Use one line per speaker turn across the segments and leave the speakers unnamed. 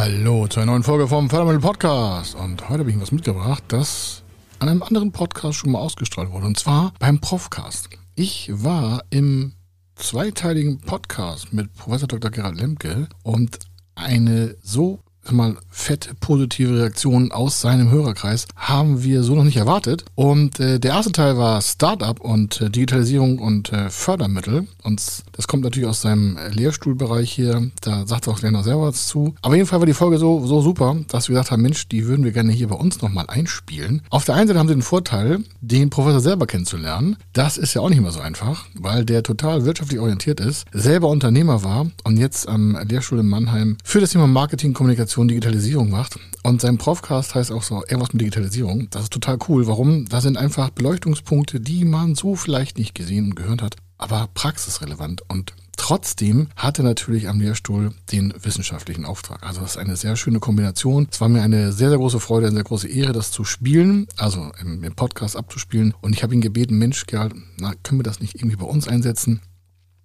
Hallo zu einer neuen Folge vom Fördermittel Podcast. Und heute habe ich was mitgebracht, das an einem anderen Podcast schon mal ausgestrahlt wurde. Und zwar beim Profcast. Ich war im zweiteiligen Podcast mit Professor Dr. Gerhard Lemke und eine so mal fett positive Reaktionen aus seinem Hörerkreis haben wir so noch nicht erwartet. Und äh, der erste Teil war Startup und äh, Digitalisierung und äh, Fördermittel. Und das kommt natürlich aus seinem Lehrstuhlbereich hier. Da sagt auch noch selber was zu. Aber auf jeden Fall war die Folge so, so super, dass wir gesagt haben, Mensch, die würden wir gerne hier bei uns nochmal einspielen. Auf der einen Seite haben sie den Vorteil, den Professor selber kennenzulernen. Das ist ja auch nicht immer so einfach, weil der total wirtschaftlich orientiert ist, selber Unternehmer war und jetzt am Lehrstuhl in Mannheim für das Thema Marketing, Kommunikation Kommunikation Digitalisierung macht. Und sein Profcast heißt auch so irgendwas mit Digitalisierung. Das ist total cool. Warum? Da sind einfach Beleuchtungspunkte, die man so vielleicht nicht gesehen und gehört hat, aber praxisrelevant. Und Trotzdem hat er natürlich am Lehrstuhl den wissenschaftlichen Auftrag. Also das ist eine sehr schöne Kombination. Es war mir eine sehr, sehr große Freude, eine sehr große Ehre, das zu spielen, also im, im Podcast abzuspielen. Und ich habe ihn gebeten, Mensch, Gerald, na, können wir das nicht irgendwie bei uns einsetzen?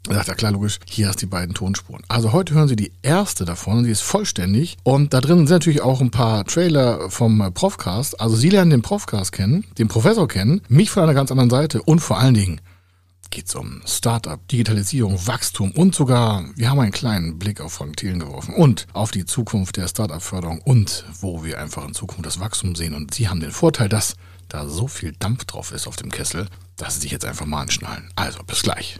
Er sagt, ja klar, logisch, hier hast du die beiden Tonspuren. Also heute hören Sie die erste davon, die ist vollständig. Und da drin sind natürlich auch ein paar Trailer vom Profcast. Also Sie lernen den Profcast kennen, den Professor kennen, mich von einer ganz anderen Seite und vor allen Dingen geht es um Startup, Digitalisierung, Wachstum und sogar, wir haben einen kleinen Blick auf Frank Thielen geworfen und auf die Zukunft der Startup-Förderung und wo wir einfach in Zukunft das Wachstum sehen. Und Sie haben den Vorteil, dass da so viel Dampf drauf ist auf dem Kessel, dass Sie sich jetzt einfach mal anschnallen. Also, bis gleich.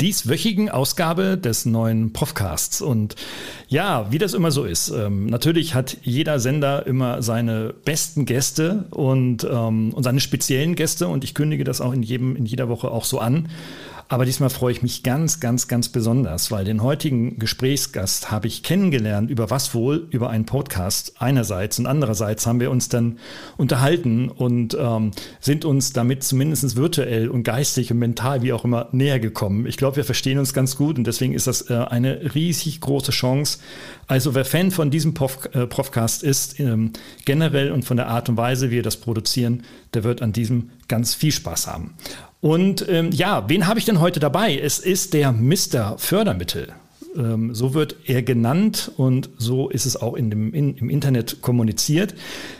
dieswöchigen Ausgabe des neuen Profcasts. Und ja, wie das immer so ist, ähm, natürlich hat jeder Sender immer seine besten Gäste und, ähm, und seine speziellen Gäste und ich kündige das auch in, jedem, in jeder Woche auch so an. Aber diesmal freue ich mich ganz, ganz, ganz besonders, weil den heutigen Gesprächsgast habe ich kennengelernt. Über was wohl? Über einen Podcast einerseits und andererseits haben wir uns dann unterhalten und ähm, sind uns damit zumindest virtuell und geistig und mental, wie auch immer, näher gekommen. Ich glaube, wir verstehen uns ganz gut und deswegen ist das äh, eine riesig große Chance. Also wer Fan von diesem Prof, äh, Profcast ist, ähm, generell und von der Art und Weise, wie wir das produzieren, der wird an diesem ganz viel Spaß haben. Und ähm, ja, wen habe ich denn heute dabei? Es ist der Mr. Fördermittel. Ähm, so wird er genannt und so ist es auch in dem, in, im Internet kommuniziert.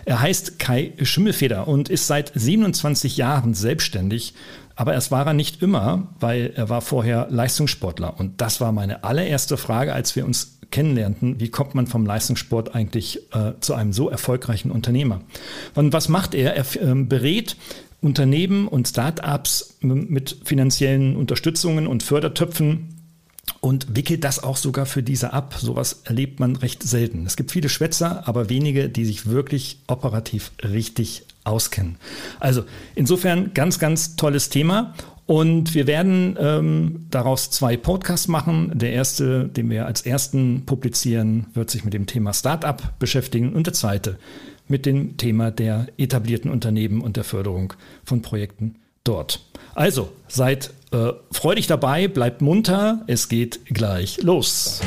Er heißt Kai Schimmelfeder und ist seit 27 Jahren selbstständig. Aber es war er nicht immer, weil er war vorher Leistungssportler. Und das war meine allererste Frage, als wir uns kennenlernten. Wie kommt man vom Leistungssport eigentlich äh, zu einem so erfolgreichen Unternehmer? Und was macht er? Er äh, berät Unternehmen und Start-ups mit finanziellen Unterstützungen und Fördertöpfen und wickelt das auch sogar für diese ab. Sowas erlebt man recht selten. Es gibt viele Schwätzer, aber wenige, die sich wirklich operativ richtig auskennen. Also insofern ganz, ganz tolles Thema. Und wir werden ähm, daraus zwei Podcasts machen. Der erste, den wir als ersten publizieren, wird sich mit dem Thema Startup beschäftigen und der zweite mit dem Thema der etablierten Unternehmen und der Förderung von Projekten dort. Also seid äh, freudig dabei, bleibt munter, es geht gleich los.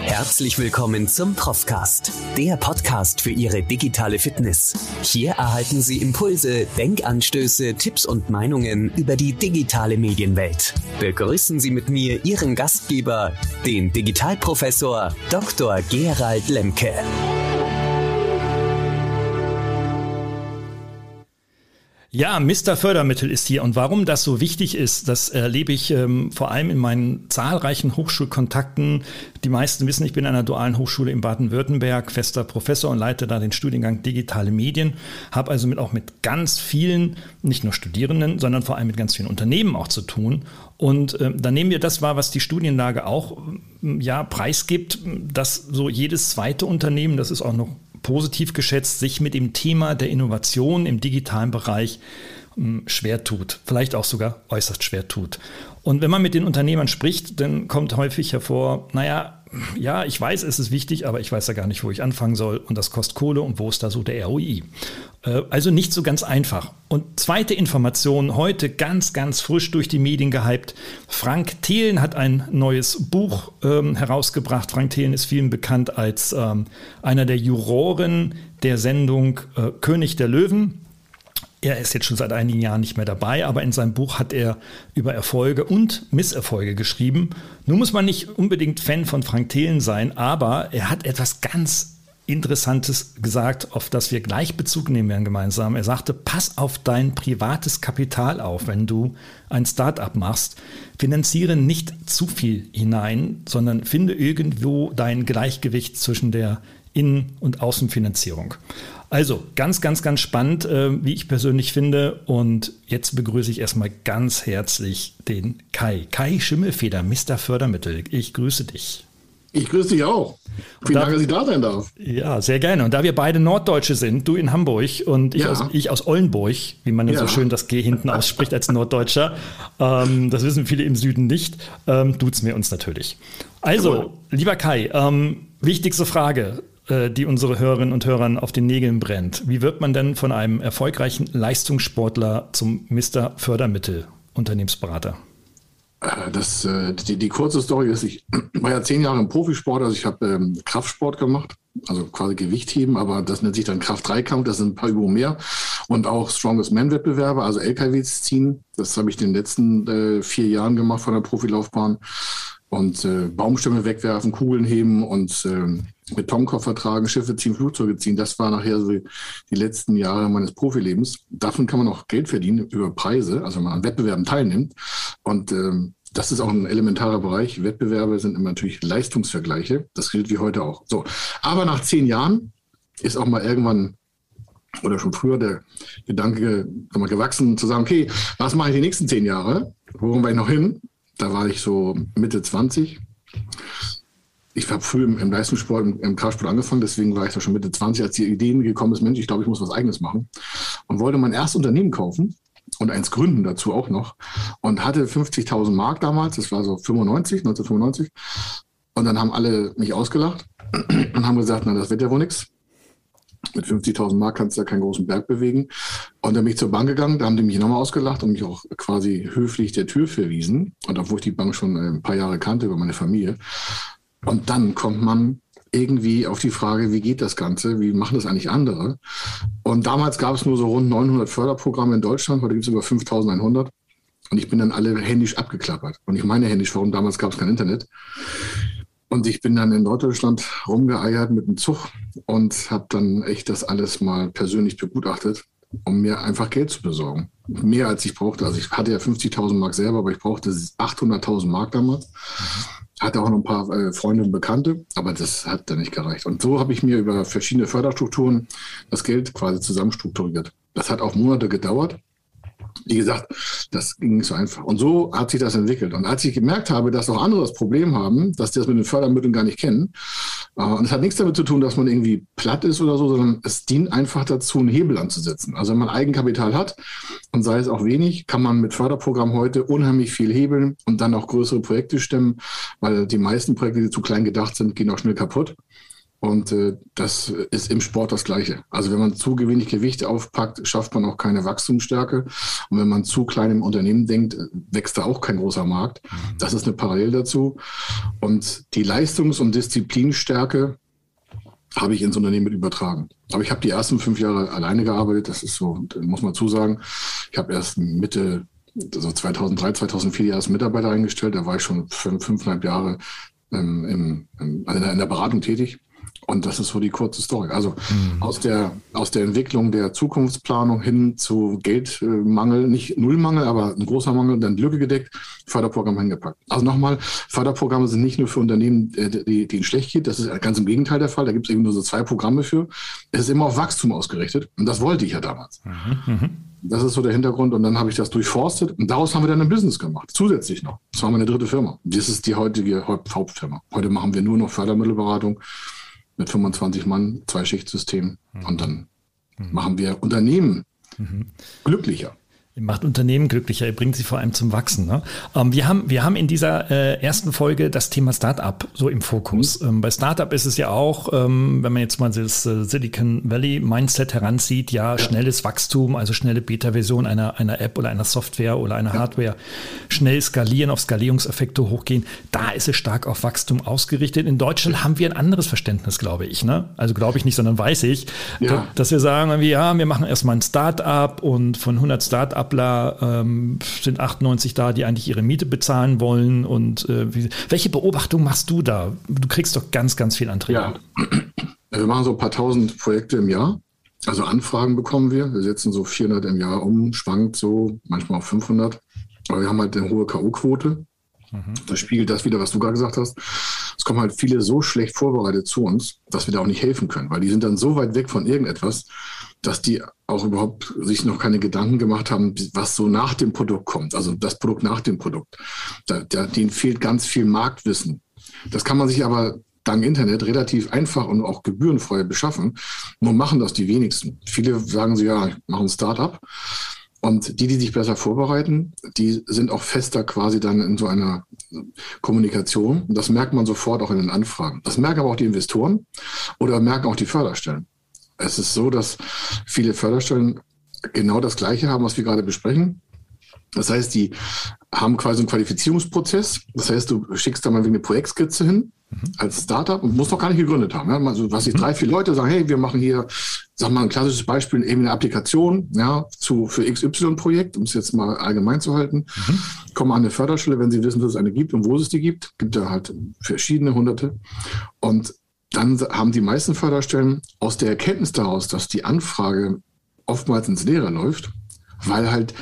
Herzlich willkommen zum Profcast, der Podcast für Ihre digitale Fitness. Hier erhalten Sie Impulse, Denkanstöße, Tipps und Meinungen über die digitale Medienwelt. Begrüßen Sie mit mir Ihren Gastgeber, den Digitalprofessor Dr. Gerald Lemke.
Ja, Mr. Fördermittel ist hier. Und warum das so wichtig ist, das erlebe ich ähm, vor allem in meinen zahlreichen Hochschulkontakten. Die meisten wissen, ich bin an einer dualen Hochschule in Baden-Württemberg, fester Professor und leite da den Studiengang Digitale Medien. Habe also mit, auch mit ganz vielen, nicht nur Studierenden, sondern vor allem mit ganz vielen Unternehmen auch zu tun. Und äh, da nehmen wir das wahr, was die Studienlage auch ja, preisgibt, dass so jedes zweite Unternehmen, das ist auch noch positiv geschätzt, sich mit dem Thema der Innovation im digitalen Bereich hm, schwer tut, vielleicht auch sogar äußerst schwer tut. Und wenn man mit den Unternehmern spricht, dann kommt häufig hervor, naja, ja, ich weiß, es ist wichtig, aber ich weiß ja gar nicht, wo ich anfangen soll und das kostet Kohle und wo ist da so der ROI. Äh, also nicht so ganz einfach. Und zweite Information, heute ganz, ganz frisch durch die Medien gehypt. Frank Thelen hat ein neues Buch ähm, herausgebracht. Frank Thelen ist vielen bekannt als ähm, einer der Juroren der Sendung äh, König der Löwen. Er ist jetzt schon seit einigen Jahren nicht mehr dabei, aber in seinem Buch hat er über Erfolge und Misserfolge geschrieben. Nun muss man nicht unbedingt Fan von Frank Thelen sein, aber er hat etwas ganz Interessantes gesagt, auf das wir gleich Bezug nehmen werden gemeinsam. Er sagte, pass auf dein privates Kapital auf, wenn du ein Startup machst. Finanziere nicht zu viel hinein, sondern finde irgendwo dein Gleichgewicht zwischen der Innen- und Außenfinanzierung. Also ganz, ganz, ganz spannend, äh, wie ich persönlich finde. Und jetzt begrüße ich erstmal ganz herzlich den Kai. Kai Schimmelfeder, Mr. Fördermittel. Ich grüße dich.
Ich grüße dich auch. Vielen Dank, dass ich da sein darf.
Ja, sehr gerne. Und da wir beide Norddeutsche sind, du in Hamburg und ich, ja. aus, ich aus Ollenburg, wie man ja. so schön das G hinten ausspricht als Norddeutscher, ähm, das wissen viele im Süden nicht, ähm, duzen wir uns natürlich. Also, lieber Kai, ähm, wichtigste Frage. Äh, die unsere Hörerinnen und Hörern auf den Nägeln brennt. Wie wird man denn von einem erfolgreichen Leistungssportler zum Mr. Fördermittel Unternehmensberater?
Äh, das, äh, die, die kurze Story ist, ich war ja zehn Jahre im Profisport, also ich habe ähm, Kraftsport gemacht, also quasi Gewichtheben, aber das nennt sich dann Kraft-Dreikampf, das sind ein paar Übungen mehr und auch Strongest Man-Wettbewerbe, also LKWs ziehen. Das habe ich in den letzten äh, vier Jahren gemacht von der Profilaufbahn und äh, Baumstämme wegwerfen, Kugeln heben und äh, Betonkoffer tragen, Schiffe ziehen, Flugzeuge ziehen. Das war nachher so die letzten Jahre meines Profilebens. Davon kann man auch Geld verdienen über Preise, also wenn man an Wettbewerben teilnimmt. Und ähm, das ist auch ein elementarer Bereich. Wettbewerbe sind immer natürlich Leistungsvergleiche. Das gilt wie heute auch. So, aber nach zehn Jahren ist auch mal irgendwann oder schon früher der Gedanke mal, gewachsen zu sagen, okay, was mache ich die nächsten zehn Jahre? Worum war ich noch hin? Da war ich so Mitte 20. Ich habe früh im, im Leistungssport, im, im Kraftsport angefangen, deswegen war ich da schon Mitte 20, als die Ideen gekommen ist, Mensch, ich glaube, ich muss was Eigenes machen. Und wollte mein erstes Unternehmen kaufen und eins gründen dazu auch noch. Und hatte 50.000 Mark damals, das war so 95, 1995. Und dann haben alle mich ausgelacht und haben gesagt, na, das wird ja wohl nichts. Mit 50.000 Mark kannst du ja keinen großen Berg bewegen. Und dann bin ich zur Bank gegangen, da haben die mich nochmal ausgelacht und mich auch quasi höflich der Tür verwiesen. Und obwohl ich die Bank schon äh, ein paar Jahre kannte über meine Familie. Und dann kommt man irgendwie auf die Frage, wie geht das Ganze? Wie machen das eigentlich andere? Und damals gab es nur so rund 900 Förderprogramme in Deutschland. Heute gibt es über 5100. Und ich bin dann alle händisch abgeklappert. Und ich meine händisch, warum damals gab es kein Internet. Und ich bin dann in Norddeutschland rumgeeiert mit dem Zug und habe dann echt das alles mal persönlich begutachtet, um mir einfach Geld zu besorgen. Mehr als ich brauchte. Also ich hatte ja 50.000 Mark selber, aber ich brauchte 800.000 Mark damals. Hatte auch noch ein paar äh, Freunde und Bekannte, aber das hat dann nicht gereicht. Und so habe ich mir über verschiedene Förderstrukturen das Geld quasi zusammenstrukturiert. Das hat auch Monate gedauert wie gesagt, das ging nicht so einfach. Und so hat sich das entwickelt. Und als ich gemerkt habe, dass auch andere das Problem haben, dass die das mit den Fördermitteln gar nicht kennen, äh, und es hat nichts damit zu tun, dass man irgendwie platt ist oder so, sondern es dient einfach dazu, einen Hebel anzusetzen. Also wenn man Eigenkapital hat und sei es auch wenig, kann man mit Förderprogramm heute unheimlich viel hebeln und dann auch größere Projekte stemmen, weil die meisten Projekte, die zu klein gedacht sind, gehen auch schnell kaputt. Und äh, das ist im Sport das Gleiche. Also wenn man zu wenig Gewicht aufpackt, schafft man auch keine Wachstumsstärke. Und wenn man zu klein im Unternehmen denkt, wächst da auch kein großer Markt. Mhm. Das ist eine Parallel dazu. Und die Leistungs- und Disziplinstärke habe ich ins Unternehmen mit übertragen. Aber ich habe die ersten fünf Jahre alleine gearbeitet. Das ist so, muss man zusagen. Ich habe erst Mitte so 2003, 2004 die ersten Mitarbeiter eingestellt. Da war ich schon fünf, fünfeinhalb Jahre ähm, im, in, in der Beratung tätig. Und das ist so die kurze Story. Also mhm. aus, der, aus der Entwicklung der Zukunftsplanung hin zu Geldmangel, nicht Nullmangel, aber ein großer Mangel, dann Lücke gedeckt, Förderprogramm hingepackt. Also nochmal, Förderprogramme sind nicht nur für Unternehmen, äh, die, denen schlecht geht, das ist ganz im Gegenteil der Fall. Da gibt es eben nur so zwei Programme für. Es ist immer auf Wachstum ausgerichtet. Und das wollte ich ja damals. Mhm. mhm. Das ist so der Hintergrund. Und dann habe ich das durchforstet und daraus haben wir dann ein Business gemacht. Zusätzlich noch. Das war meine dritte Firma. Das ist die heutige Hauptfirma. Heute machen wir nur noch Fördermittelberatung mit 25 Mann, zwei Schichtsystem mhm. und dann mhm. machen wir Unternehmen mhm. glücklicher.
Ihr macht Unternehmen glücklicher, ihr bringt sie vor allem zum Wachsen. Ne? Ähm, wir, haben, wir haben in dieser äh, ersten Folge das Thema Startup so im Fokus. Mhm. Ähm, bei Startup ist es ja auch, ähm, wenn man jetzt mal das äh, Silicon Valley Mindset heranzieht, ja, ja. schnelles Wachstum, also schnelle Beta-Version einer, einer App oder einer Software oder einer ja. Hardware, schnell skalieren, auf Skalierungseffekte hochgehen. Da ist es stark auf Wachstum ausgerichtet. In Deutschland ja. haben wir ein anderes Verständnis, glaube ich. Ne? Also glaube ich nicht, sondern weiß ich, dass wir sagen, ja, wir machen erstmal ein Startup und von 100 Startups Stapler ähm, sind 98 da, die eigentlich ihre Miete bezahlen wollen. Und äh, wie, welche Beobachtung machst du da? Du kriegst doch ganz, ganz viel Anträge. Ja,
wir machen so ein paar tausend Projekte im Jahr. Also Anfragen bekommen wir. Wir setzen so 400 im Jahr um, schwankt so, manchmal auch 500. Aber wir haben halt eine hohe K.O.-Quote. Mhm. Das spiegelt das wieder, was du gerade gesagt hast. Es kommen halt viele so schlecht vorbereitet zu uns, dass wir da auch nicht helfen können, weil die sind dann so weit weg von irgendetwas, dass die auch überhaupt sich noch keine Gedanken gemacht haben, was so nach dem Produkt kommt, also das Produkt nach dem Produkt. Da, da, denen fehlt ganz viel Marktwissen. Das kann man sich aber dank Internet relativ einfach und auch gebührenfrei beschaffen. Nur machen das die wenigsten. Viele sagen so, ja, ich mache Startup. Und die, die sich besser vorbereiten, die sind auch fester quasi dann in so einer Kommunikation. Das merkt man sofort auch in den Anfragen. Das merken aber auch die Investoren oder merken auch die Förderstellen. Es ist so, dass viele Förderstellen genau das Gleiche haben, was wir gerade besprechen. Das heißt, die haben quasi einen Qualifizierungsprozess. Das heißt, du schickst da mal eine Projektskizze hin mhm. als Startup und musst noch gar nicht gegründet haben. Ja? Also, was ich mhm. drei, vier Leute sagen, hey, wir machen hier, sag mal, ein klassisches Beispiel, eben eine Applikation, ja, zu, für XY-Projekt, um es jetzt mal allgemein zu halten. Mhm. Kommen an eine Förderstelle, wenn sie wissen, dass es eine gibt und wo es die gibt. Gibt da halt verschiedene hunderte. Und dann haben die meisten Förderstellen aus der Erkenntnis daraus, dass die Anfrage oftmals ins Leere läuft, weil halt,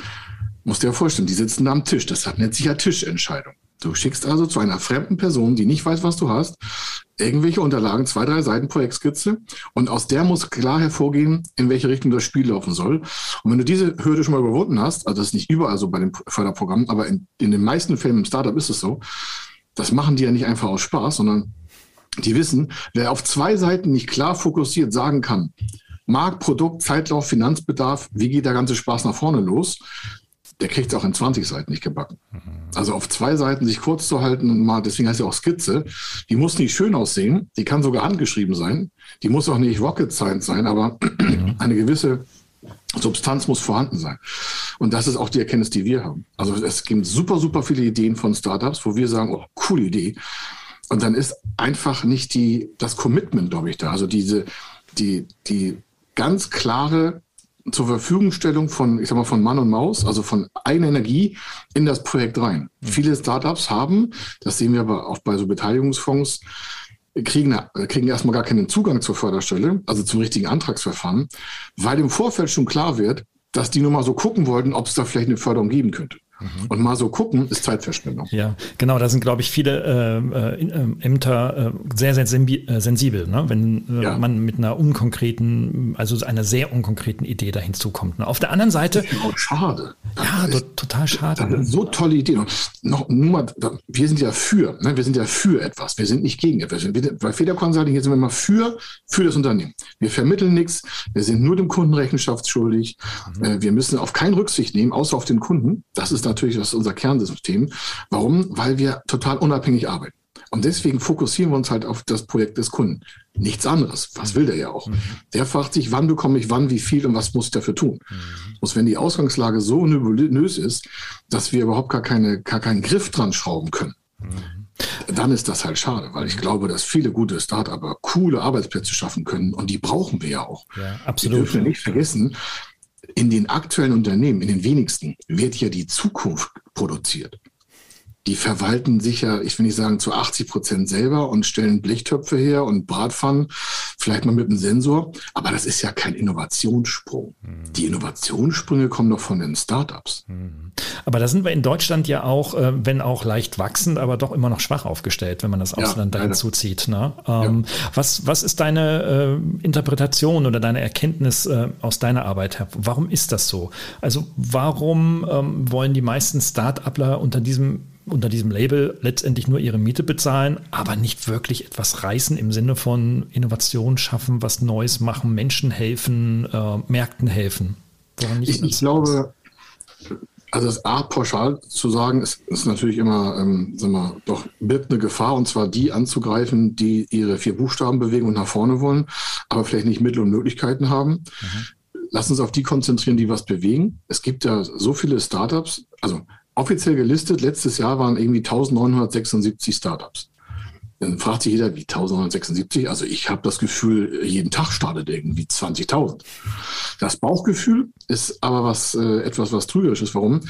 musst du dir vorstellen, die sitzen da am Tisch. Das nennt sich ja Tischentscheidung. Du schickst also zu einer fremden Person, die nicht weiß, was du hast, irgendwelche Unterlagen, zwei, drei Seiten Projektskizze und aus der muss klar hervorgehen, in welche Richtung das Spiel laufen soll. Und wenn du diese Hürde schon mal überwunden hast, also das ist nicht überall so bei den Förderprogrammen, aber in, in den meisten Fällen im Startup ist es so, das machen die ja nicht einfach aus Spaß, sondern die wissen, wer auf zwei Seiten nicht klar fokussiert sagen kann, Markt, Produkt, Zeitlauf, Finanzbedarf, wie geht der ganze Spaß nach vorne los, der kriegt es auch in 20 Seiten nicht gebacken. Mhm. Also auf zwei Seiten sich kurz zu halten und mal, deswegen heißt ja auch Skizze, die muss nicht schön aussehen, die kann sogar handgeschrieben sein, die muss auch nicht Rocket Science sein, aber mhm. eine gewisse Substanz muss vorhanden sein. Und das ist auch die Erkenntnis, die wir haben. Also es gibt super, super viele Ideen von Startups, wo wir sagen, oh, coole Idee. Und dann ist einfach nicht die, das Commitment, glaube ich, da. Also diese, die, die ganz klare zur Verfügungstellung von, ich sag mal, von Mann und Maus, also von einer Energie in das Projekt rein. Mhm. Viele Startups haben, das sehen wir aber auch bei so Beteiligungsfonds, kriegen, kriegen erstmal gar keinen Zugang zur Förderstelle, also zum richtigen Antragsverfahren, weil im Vorfeld schon klar wird, dass die nur mal so gucken wollten, ob es da vielleicht eine Förderung geben könnte. Mhm. Und mal so gucken, ist Zeitverschwendung.
Ja, genau, da sind, glaube ich, viele äh, äh, Ämter äh, sehr, sehr äh, sensibel, ne? wenn äh, ja. man mit einer unkonkreten, also einer sehr unkonkreten Idee dahin zukommt. Ne? Auf der anderen Seite.
Das auch schade.
Ja, ist, total schade.
Ne? So tolle Ideen. Und noch, nur mal, wir sind ja für, ne? wir sind ja für etwas, wir sind nicht gegen etwas. Wir, bei Feder Consulting sind wir immer für, für das Unternehmen. Wir vermitteln nichts, wir sind nur dem Kunden rechenschaftsschuldig. Mhm. Äh, wir müssen auf keinen Rücksicht nehmen, außer auf den Kunden. Das ist natürlich das ist unser Kernsystem. Warum? Weil wir total unabhängig arbeiten. Und deswegen fokussieren wir uns halt auf das Projekt des Kunden. Nichts anderes. Was will der ja auch? Mhm. Der fragt sich, wann bekomme ich wann, wie viel und was muss ich dafür tun? Mhm. Und wenn die Ausgangslage so nebulös ist, dass wir überhaupt gar, keine, gar keinen Griff dran schrauben können, mhm. dann ist das halt schade, weil ich glaube, dass viele gute Start-upper coole Arbeitsplätze schaffen können und die brauchen wir ja auch. Ja, absolut. Wir dürfen nicht vergessen, in den aktuellen Unternehmen, in den wenigsten, wird ja die Zukunft produziert. Die verwalten sicher, ich will nicht sagen zu 80 Prozent selber und stellen Blechtöpfe her und Bratpfannen, vielleicht mal mit einem Sensor. Aber das ist ja kein Innovationssprung. Mhm. Die Innovationssprünge kommen doch von den Startups. Mhm.
Aber da sind wir in Deutschland ja auch, äh, wenn auch leicht wachsend, aber doch immer noch schwach aufgestellt, wenn man das Ausland ja, dazu zieht. Ne? Ähm, ja. was, was ist deine äh, Interpretation oder deine Erkenntnis äh, aus deiner Arbeit her? Warum ist das so? Also warum ähm, wollen die meisten Start-upler unter diesem unter diesem Label letztendlich nur ihre Miete bezahlen, aber nicht wirklich etwas reißen im Sinne von Innovation schaffen, was Neues machen, Menschen helfen, äh, Märkten helfen.
Ich, ich glaube, also das A pauschal zu sagen, ist, ist natürlich immer, ähm, sagen wir, doch birgt eine Gefahr, und zwar die anzugreifen, die ihre vier Buchstaben bewegen und nach vorne wollen, aber vielleicht nicht Mittel und Möglichkeiten haben. Mhm. Lass uns auf die konzentrieren, die was bewegen. Es gibt ja so viele Startups, also offiziell gelistet, letztes Jahr waren irgendwie 1976 Startups. Dann fragt sich jeder, wie 1976? Also ich habe das Gefühl, jeden Tag startet irgendwie 20.000. Das Bauchgefühl ist aber was äh, etwas, was trügerisch ist. Warum?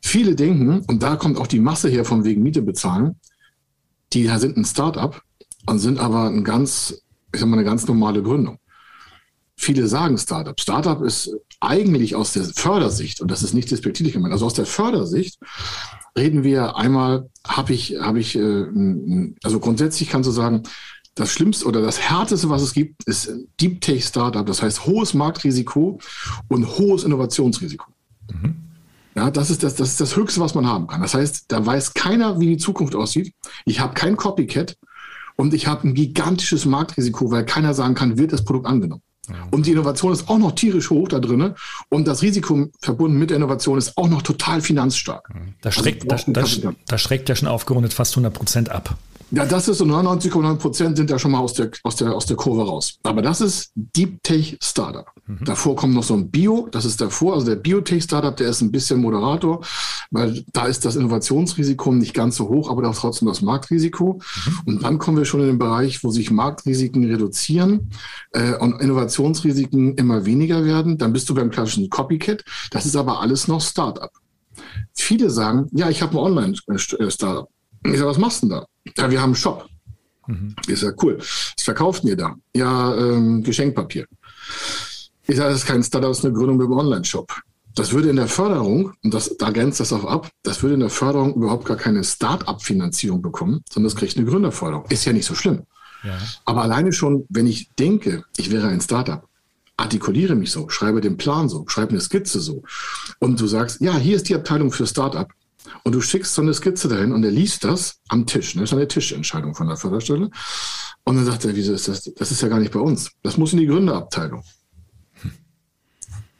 Viele denken, und da kommt auch die Masse her von wegen Miete bezahlen, die sind ein Startup und sind aber ein ganz, ich sag mal, eine ganz normale Gründung. Viele sagen Startup. Startup ist eigentlich aus der Fördersicht, und das ist nicht despektierlich gemeint, also aus der Fördersicht reden wir einmal, habe ich, habe ich, äh, also grundsätzlich kannst du sagen, das Schlimmste oder das Härteste, was es gibt, ist Deep Tech Startup. Das heißt hohes Marktrisiko und hohes Innovationsrisiko. Mhm. Ja, das ist das, das ist das Höchste, was man haben kann. Das heißt, da weiß keiner, wie die Zukunft aussieht. Ich habe kein Copycat und ich habe ein gigantisches Marktrisiko, weil keiner sagen kann, wird das Produkt angenommen. Und die Innovation ist auch noch tierisch hoch da drin. Und das Risiko verbunden mit der Innovation ist auch noch total finanzstark.
Da schreckt, also, da, da, da schreckt ja schon aufgerundet fast 100 Prozent ab.
Ja, das ist so 99,9 Prozent sind ja schon mal aus der, aus, der, aus der Kurve raus. Aber das ist Deep Tech Startup. Mhm. Davor kommt noch so ein Bio, das ist davor, also der Biotech Startup, der ist ein bisschen Moderator, weil da ist das Innovationsrisiko nicht ganz so hoch, aber auch trotzdem das Marktrisiko. Mhm. Und dann kommen wir schon in den Bereich, wo sich Marktrisiken reduzieren äh, und Innovationsrisiken immer weniger werden. Dann bist du beim klassischen Copycat. Das ist aber alles noch Startup. Viele sagen, ja, ich habe ein Online-Startup. Ich sage, was machst du denn da? Ja, wir haben einen Shop. Mhm. Ich sage, cool. Was verkauft ihr da? Ja, ähm, Geschenkpapier. Ich sage, das ist kein Startup, das ist eine Gründung mit einem Online-Shop. Das würde in der Förderung, und das, da grenzt das auch ab, das würde in der Förderung überhaupt gar keine Start-up-Finanzierung bekommen, sondern das kriegt eine Gründerförderung. Ist ja nicht so schlimm. Aber alleine schon, wenn ich denke, ich wäre ein Startup, artikuliere mich so, schreibe den Plan so, schreibe eine Skizze so und du sagst, ja, hier ist die Abteilung für Startup, und du schickst so eine Skizze dahin und er liest das am Tisch. Ne? Das ist eine Tischentscheidung von der Förderstelle. Und dann sagt er, wieso ist das? Das ist ja gar nicht bei uns. Das muss in die Gründerabteilung.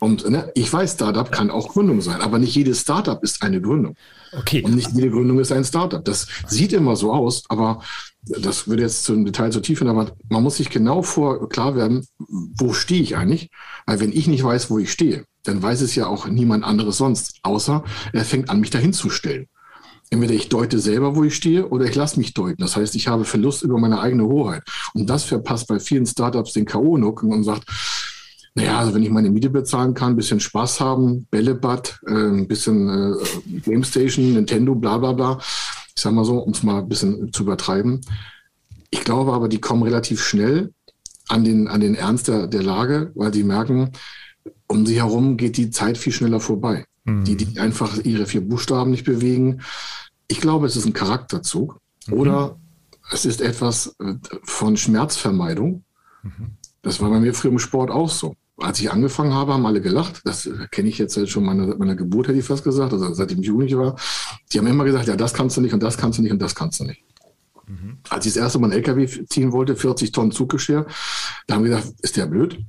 Und ne, ich weiß, Startup kann auch Gründung sein, aber nicht jedes Startup ist eine Gründung. Okay. Und nicht jede Gründung ist ein Startup. Das sieht immer so aus, aber das würde jetzt zum Detail zu tief hin, aber man muss sich genau vor klar werden, wo stehe ich eigentlich? Weil wenn ich nicht weiß, wo ich stehe, dann weiß es ja auch niemand anderes sonst, außer er fängt an, mich dahin zu stellen. Entweder ich deute selber, wo ich stehe, oder ich lasse mich deuten. Das heißt, ich habe Verlust über meine eigene Hoheit. Und das verpasst bei vielen Startups den K.O.-Nuck und sagt, naja, also wenn ich meine Miete bezahlen kann, ein bisschen Spaß haben, Bällebad, äh, ein bisschen äh, Game Station, Nintendo, bla bla bla, ich sag mal so, um es mal ein bisschen zu übertreiben. Ich glaube aber, die kommen relativ schnell an den, an den Ernst der, der Lage, weil sie merken, um sie herum geht die Zeit viel schneller vorbei. Mhm. Die, die einfach ihre vier Buchstaben nicht bewegen. Ich glaube, es ist ein Charakterzug mhm. oder es ist etwas äh, von Schmerzvermeidung. Mhm. Das war bei mir früher im Sport auch so. Als ich angefangen habe, haben alle gelacht. Das kenne ich jetzt schon meiner, meiner Geburt, hätte ich fast gesagt, also seitdem ich Jugendlich war. Die haben immer gesagt, ja, das kannst du nicht und das kannst du nicht und das kannst du nicht. Mhm. Als ich das erste Mal einen LKW ziehen wollte, 40 Tonnen Zuggeschirr, da haben wir gesagt, ist der blöd?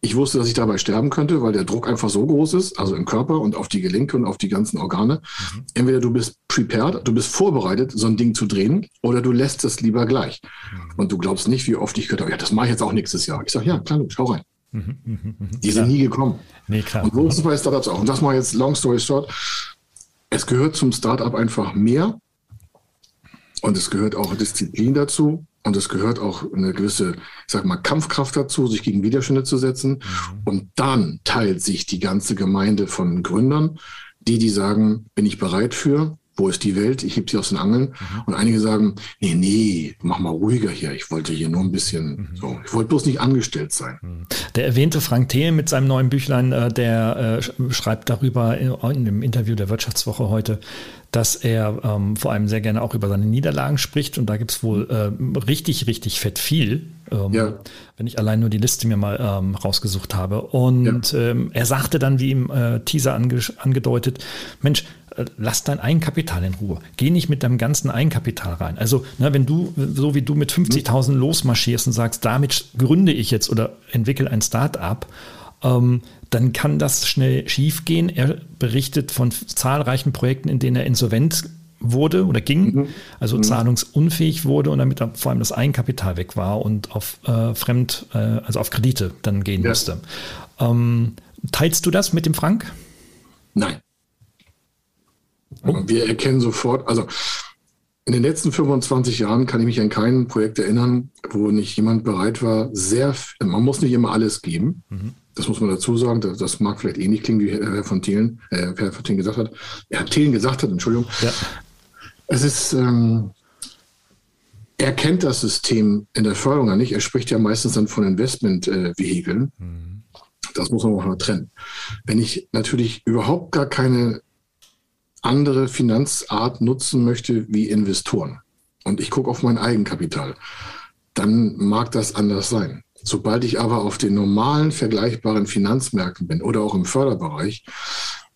Ich wusste, dass ich dabei sterben könnte, weil der Druck einfach so groß ist, also im Körper und auf die Gelenke und auf die ganzen Organe. Mhm. Entweder du bist prepared, du bist vorbereitet, so ein Ding zu drehen, oder du lässt es lieber gleich. Mhm. Und du glaubst nicht, wie oft ich gehört habe, ja, das mache ich jetzt auch nächstes Jahr. Ich sage, ja, klar, schau rein. Die sind nie gekommen. Nee, klar. Und es bei Startups auch. Und das mal jetzt long story short. Es gehört zum Startup einfach mehr. Und es gehört auch Disziplin dazu. Und es gehört auch eine gewisse, ich sag mal, Kampfkraft dazu, sich gegen Widerstände zu setzen. Mhm. Und dann teilt sich die ganze Gemeinde von Gründern, die, die sagen, bin ich bereit für, wo ist die Welt? Ich heb sie aus den Angeln. Mhm. Und einige sagen, nee, nee, mach mal ruhiger hier. Ich wollte hier nur ein bisschen mhm. so. Ich wollte bloß nicht angestellt sein. Mhm.
Der erwähnte Frank Thelen mit seinem neuen Büchlein, äh, der äh, schreibt darüber in, in dem Interview der Wirtschaftswoche heute, dass er ähm, vor allem sehr gerne auch über seine Niederlagen spricht. Und da gibt es wohl äh, richtig, richtig fett viel. Ähm, ja. Wenn ich allein nur die Liste mir mal ähm, rausgesucht habe. Und ja. ähm, er sagte dann, wie im äh, Teaser ange angedeutet, Mensch, lass dein Eigenkapital in Ruhe. Geh nicht mit deinem ganzen Eigenkapital rein. Also, ne, wenn du, so wie du mit 50.000 losmarschierst und sagst, damit gründe ich jetzt oder entwickle ein Start-up, ähm, dann kann das schnell schiefgehen. Er berichtet von zahlreichen Projekten, in denen er insolvent wurde oder ging, mhm. also mhm. zahlungsunfähig wurde und damit vor allem das Eigenkapital weg war und auf äh, Fremd, äh, also auf Kredite dann gehen ja. musste. Ähm, teilst du das mit dem Frank?
Nein. Oh. Wir erkennen sofort, also in den letzten 25 Jahren kann ich mich an kein Projekt erinnern, wo nicht jemand bereit war, sehr, man muss nicht immer alles geben. Mhm. Das muss man dazu sagen. Das, das, mag vielleicht ähnlich klingen, wie Herr von Thielen, äh, Herr von Thielen gesagt hat. Herr Thielen gesagt hat, Entschuldigung. Ja. Es ist, ähm, er kennt das System in der Förderung ja nicht. Er spricht ja meistens dann von Investmentvehikeln. Äh, mhm. Das muss man auch mal trennen. Wenn ich natürlich überhaupt gar keine andere Finanzart nutzen möchte wie Investoren und ich gucke auf mein Eigenkapital, dann mag das anders sein. Sobald ich aber auf den normalen vergleichbaren Finanzmärkten bin oder auch im Förderbereich,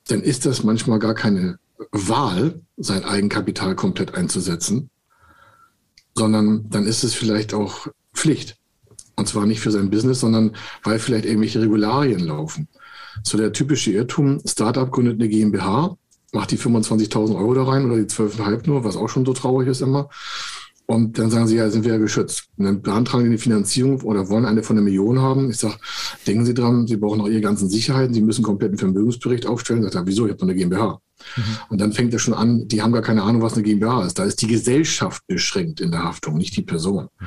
dann ist das manchmal gar keine Wahl, sein Eigenkapital komplett einzusetzen, sondern dann ist es vielleicht auch Pflicht. Und zwar nicht für sein Business, sondern weil vielleicht irgendwelche Regularien laufen. So der typische Irrtum, Startup gründet eine GmbH, macht die 25.000 Euro da rein oder die 12,5 nur, was auch schon so traurig ist immer. Und dann sagen sie, ja, sind wir ja geschützt. Und dann beantragen die Finanzierung oder wollen eine von einer Million haben. Ich sage, denken Sie dran, Sie brauchen auch Ihre ganzen Sicherheiten. Sie müssen komplett einen Vermögensbericht aufstellen. Sagt er, wieso? Ich habe noch eine GmbH. Mhm. Und dann fängt er schon an, die haben gar keine Ahnung, was eine GmbH ist. Da ist die Gesellschaft beschränkt in der Haftung, nicht die Person. Mhm.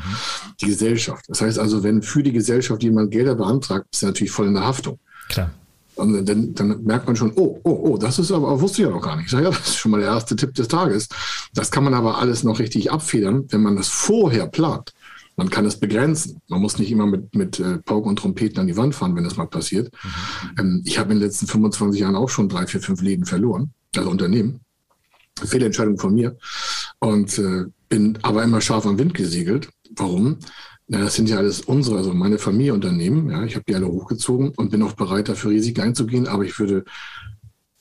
Die Gesellschaft. Das heißt also, wenn für die Gesellschaft jemand Gelder beantragt, ist er natürlich voll in der Haftung. Klar. Und dann, dann, merkt man schon, oh, oh, oh, das ist aber, wusste ich ja noch gar nicht. Ich sage, ja, das ist schon mal der erste Tipp des Tages. Das kann man aber alles noch richtig abfedern, wenn man das vorher plant. Man kann es begrenzen. Man muss nicht immer mit, mit äh, Pauken und Trompeten an die Wand fahren, wenn das mal passiert. Mhm. Ähm, ich habe in den letzten 25 Jahren auch schon drei, vier, fünf Läden verloren, also Unternehmen. Fehlentscheidung von mir. Und äh, bin aber immer scharf am Wind gesegelt. Warum? Na, das sind ja alles unsere, also meine Familienunternehmen. Ja, ich habe die alle hochgezogen und bin auch bereit, dafür Risiken einzugehen. Aber ich würde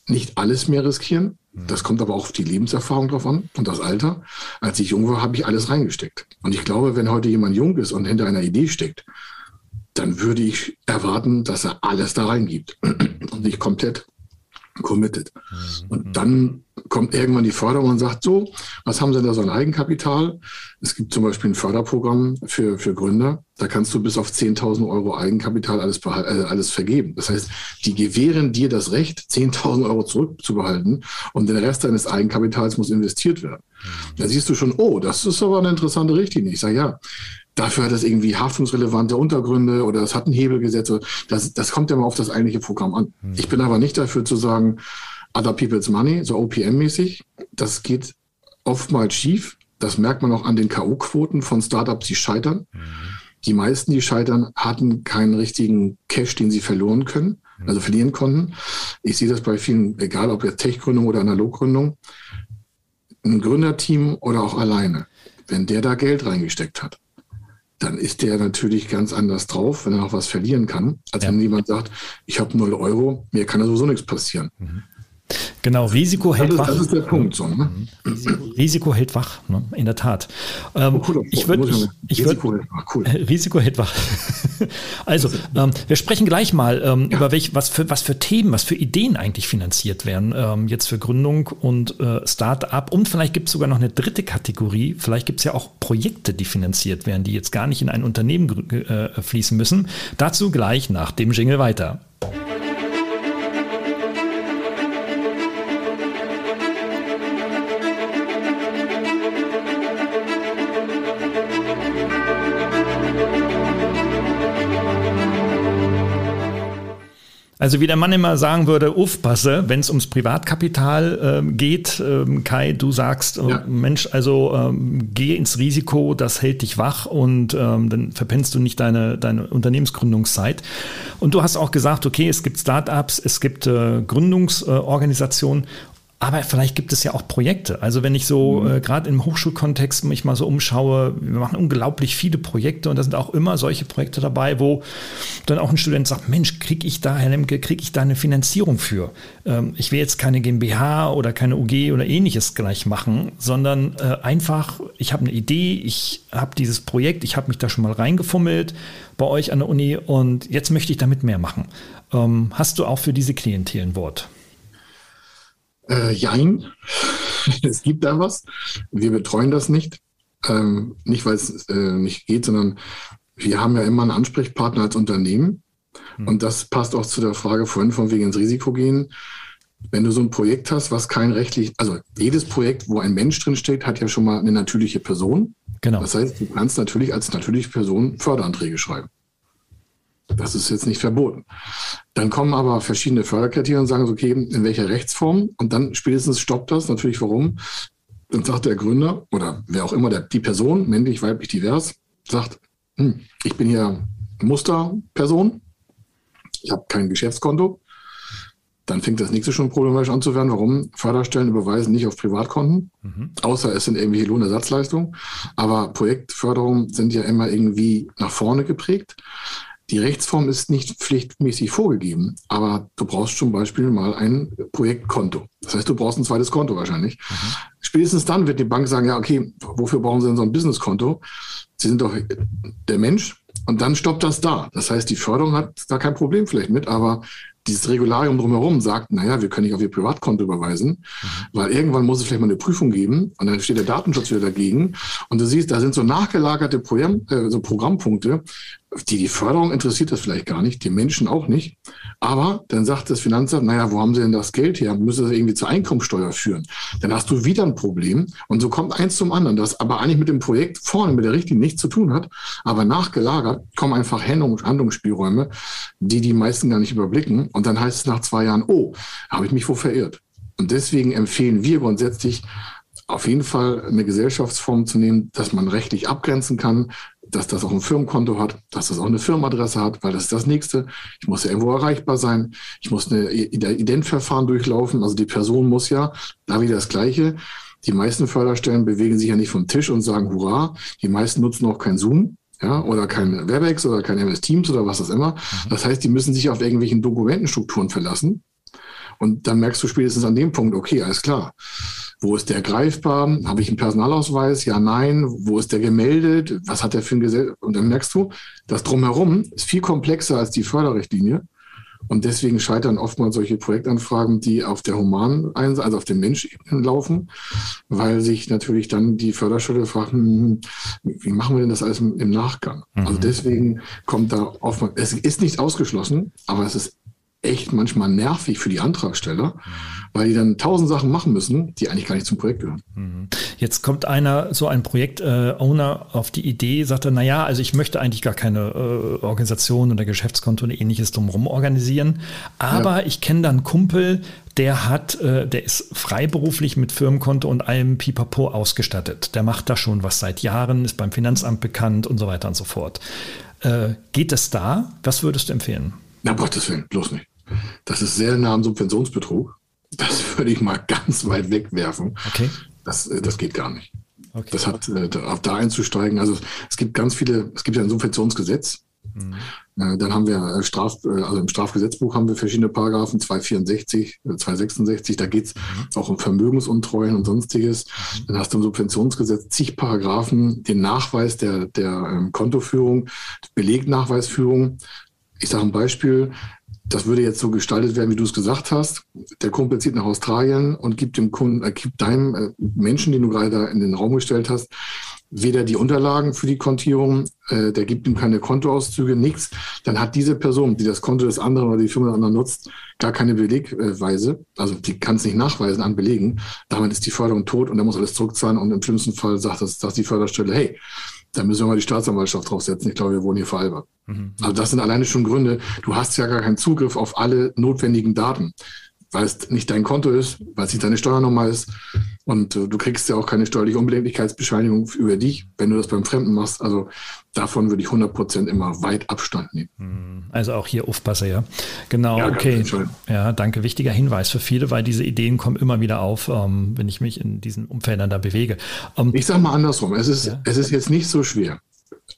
nicht alles mehr riskieren. Das kommt aber auch auf die Lebenserfahrung drauf an und das Alter. Als ich jung war, habe ich alles reingesteckt. Und ich glaube, wenn heute jemand jung ist und hinter einer Idee steckt, dann würde ich erwarten, dass er alles da reingibt und nicht komplett committed. Mhm. Und dann kommt irgendwann die Förderung und sagt, so, was haben Sie denn da so ein Eigenkapital? Es gibt zum Beispiel ein Förderprogramm für, für Gründer. Da kannst du bis auf 10.000 Euro Eigenkapital alles, äh, alles vergeben. Das heißt, die gewähren dir das Recht, 10.000 Euro zurückzubehalten und der Rest deines Eigenkapitals muss investiert werden. Mhm. Da siehst du schon, oh, das ist aber eine interessante Richtlinie. Ich sage, ja, dafür hat es irgendwie haftungsrelevante Untergründe oder es hat ein Hebelgesetz. Das, das kommt ja mal auf das eigentliche Programm an. Mhm. Ich bin aber nicht dafür zu sagen, Other People's Money, so OPM-mäßig. Das geht oftmals schief. Das merkt man auch an den K.O.-Quoten von Startups, die scheitern. Mhm. Die meisten, die scheitern, hatten keinen richtigen Cash, den sie verloren können, mhm. also verlieren konnten. Ich sehe das bei vielen, egal ob jetzt Tech-Gründung oder Analoggründung, ein Gründerteam oder auch alleine. Wenn der da Geld reingesteckt hat, dann ist der natürlich ganz anders drauf, wenn er noch was verlieren kann, als ja. wenn jemand sagt, ich habe 0 Euro, mir kann da sowieso nichts passieren. Mhm.
Genau, Risiko hält
das
wach.
Das ist der Punkt. So, ne?
Risiko, Risiko, hält wach, ne? in der Tat. Ähm, oh, cool, ich würde, ich, ich Risiko würd, hält wach. Cool. Risiko hält wach. also, ähm, wir sprechen gleich mal ähm, ja. über welch, was für, was für Themen, was für Ideen eigentlich finanziert werden, ähm, jetzt für Gründung und äh, Start-up. Und vielleicht gibt es sogar noch eine dritte Kategorie. Vielleicht gibt es ja auch Projekte, die finanziert werden, die jetzt gar nicht in ein Unternehmen äh, fließen müssen. Dazu gleich nach dem Jingle weiter. Also wie der Mann immer sagen würde, aufpasse, wenn es ums Privatkapital äh, geht. Ähm, Kai, du sagst, äh, ja. Mensch, also ähm, geh ins Risiko, das hält dich wach und ähm, dann verpennst du nicht deine, deine Unternehmensgründungszeit. Und du hast auch gesagt, okay, es gibt Startups, es gibt äh, Gründungsorganisationen aber vielleicht gibt es ja auch Projekte. Also wenn ich so mhm. äh, gerade im Hochschulkontext mich mal so umschaue, wir machen unglaublich viele Projekte und da sind auch immer solche Projekte dabei, wo dann auch ein Student sagt, Mensch, kriege ich da, Lemke, kriege ich da eine Finanzierung für? Ähm, ich will jetzt keine GmbH oder keine UG oder ähnliches gleich machen, sondern äh, einfach, ich habe eine Idee, ich habe dieses Projekt, ich habe mich da schon mal reingefummelt bei euch an der Uni und jetzt möchte ich damit mehr machen. Ähm, hast du auch für diese Klientel ein Wort?
Äh, jein, es gibt da was. Wir betreuen das nicht. Ähm, nicht, weil es äh, nicht geht, sondern wir haben ja immer einen Ansprechpartner als Unternehmen. Hm. Und das passt auch zu der Frage vorhin von wegen ins Risiko gehen. Wenn du so ein Projekt hast, was kein rechtlich, also jedes Projekt, wo ein Mensch drin steht, hat ja schon mal eine natürliche Person. Genau. Das heißt, du kannst natürlich als natürliche Person Förderanträge schreiben. Das ist jetzt nicht verboten. Dann kommen aber verschiedene Förderkriterien und sagen, okay, in welcher Rechtsform? Und dann spätestens stoppt das. Natürlich warum? Dann sagt der Gründer oder wer auch immer, der, die Person, männlich, weiblich, divers, sagt, ich bin hier Musterperson, ich habe kein Geschäftskonto. Dann fängt das nächste schon problematisch an zu werden. Warum? Förderstellen überweisen nicht auf Privatkonten, mhm. außer es sind irgendwelche Lohnersatzleistungen. Aber Projektförderungen sind ja immer irgendwie nach vorne geprägt. Die Rechtsform ist nicht pflichtmäßig vorgegeben, aber du brauchst zum Beispiel mal ein Projektkonto. Das heißt, du brauchst ein zweites Konto wahrscheinlich. Mhm. Spätestens dann wird die Bank sagen, ja, okay, wofür brauchen Sie denn so ein Businesskonto? Sie sind doch der Mensch. Und dann stoppt das da. Das heißt, die Förderung hat da kein Problem vielleicht mit, aber dieses Regularium drumherum sagt, naja, wir können nicht auf Ihr Privatkonto überweisen, mhm. weil irgendwann muss es vielleicht mal eine Prüfung geben und dann steht der Datenschutz wieder dagegen. Und du siehst, da sind so nachgelagerte Programm, äh, so Programmpunkte, die, die Förderung interessiert das vielleicht gar nicht, die Menschen auch nicht. Aber dann sagt das Finanzamt, naja, wo haben Sie denn das Geld her? Müssen das irgendwie zur Einkommensteuer führen? Dann hast du wieder ein Problem. Und so kommt eins zum anderen, das aber eigentlich mit dem Projekt vorne, mit der Richtlinie nichts zu tun hat. Aber nachgelagert kommen einfach Handlungsspielräume, die die meisten gar nicht überblicken. Und dann heißt es nach zwei Jahren, oh, habe ich mich wo verirrt? Und deswegen empfehlen wir grundsätzlich, auf jeden Fall eine Gesellschaftsform zu nehmen, dass man rechtlich abgrenzen kann, dass das auch ein Firmenkonto hat, dass das auch eine Firmenadresse hat, weil das ist das Nächste. Ich muss ja irgendwo erreichbar sein. Ich muss eine Identverfahren durchlaufen. Also die Person muss ja, da wieder das Gleiche. Die meisten Förderstellen bewegen sich ja nicht vom Tisch und sagen Hurra. Die meisten nutzen auch kein Zoom. Ja, oder kein Webex oder kein MS Teams oder was das immer. Mhm. Das heißt, die müssen sich auf irgendwelchen Dokumentenstrukturen verlassen. Und dann merkst du spätestens an dem Punkt, okay, alles klar. Wo ist der greifbar? Habe ich einen Personalausweis? Ja, nein. Wo ist der gemeldet? Was hat der für ein Gesetz? Und dann merkst du, das drumherum ist viel komplexer als die Förderrichtlinie. Und deswegen scheitern oftmals solche Projektanfragen, die auf der humanen Einsatz, also auf dem Mensch laufen, weil sich natürlich dann die Förderstelle fragen, wie machen wir denn das alles im Nachgang? Also mhm. Also deswegen kommt da oftmals, es ist nicht ausgeschlossen, aber es ist echt manchmal nervig für die Antragsteller, weil die dann tausend Sachen machen müssen, die eigentlich gar nicht zum Projekt gehören. Mhm.
Jetzt kommt einer, so ein Projekt-Owner auf die Idee, sagt er, naja, also ich möchte eigentlich gar keine äh, Organisation oder Geschäftskonto und ähnliches drumherum organisieren, aber ja. ich kenne da einen Kumpel, der hat, äh, der ist freiberuflich mit Firmenkonto und allem Pipapo ausgestattet. Der macht da schon was seit Jahren, ist beim Finanzamt bekannt und so weiter und so fort. Äh, geht es da? Was würdest du empfehlen?
Na, Gottes Willen, bloß nicht. Das ist sehr nah am Subventionsbetrug. Das würde ich mal ganz weit wegwerfen. Okay. Das, äh, das geht gar nicht. Okay. Das hat, äh, da einzusteigen. Also es gibt ganz viele, es gibt ja ein Subventionsgesetz. Mhm. Äh, dann haben wir Straf, also im Strafgesetzbuch haben wir verschiedene Paragraphen, 264, 266, da geht es mhm. auch um Vermögensuntreuen und sonstiges. Mhm. Dann hast du im Subventionsgesetz zig Paragraphen, den Nachweis der, der ähm, Kontoführung, Belegnachweisführung. Ich sage ein Beispiel, das würde jetzt so gestaltet werden, wie du es gesagt hast. Der Kumpel zieht nach Australien und gibt dem Kunden, äh, gibt deinem äh, Menschen, den du gerade da in den Raum gestellt hast, weder die Unterlagen für die Kontierung, äh, der gibt ihm keine Kontoauszüge, nichts. Dann hat diese Person, die das Konto des anderen oder die Firma des anderen nutzt, gar keine Belegweise. Also die kann es nicht nachweisen an Belegen. Damit ist die Förderung tot und er muss alles zurückzahlen und im schlimmsten Fall sagt, das, sagt die Förderstelle, hey, Da müssen wir mal die Staatsanwaltschaft draufsetzen. Ich glaube, wir wohnen hier veralbert. Mhm. Also das sind alleine schon Gründe. Du hast ja gar keinen Zugriff auf alle notwendigen Daten weil es nicht dein Konto ist, weil es nicht deine Steuernummer ist. Und äh, du kriegst ja auch keine steuerliche Unbedenklichkeitsbescheinigung über dich, wenn du das beim Fremden machst. Also davon würde ich 100 Prozent immer weit Abstand nehmen.
Hm, also auch hier aufpasse, ja. Genau, ja, okay. Ja, danke. Wichtiger Hinweis für viele, weil diese Ideen kommen immer wieder auf, ähm, wenn ich mich in diesen Umfeldern da bewege.
Ähm, ich sage mal andersrum. Es ist, ja. es ist jetzt nicht so schwer.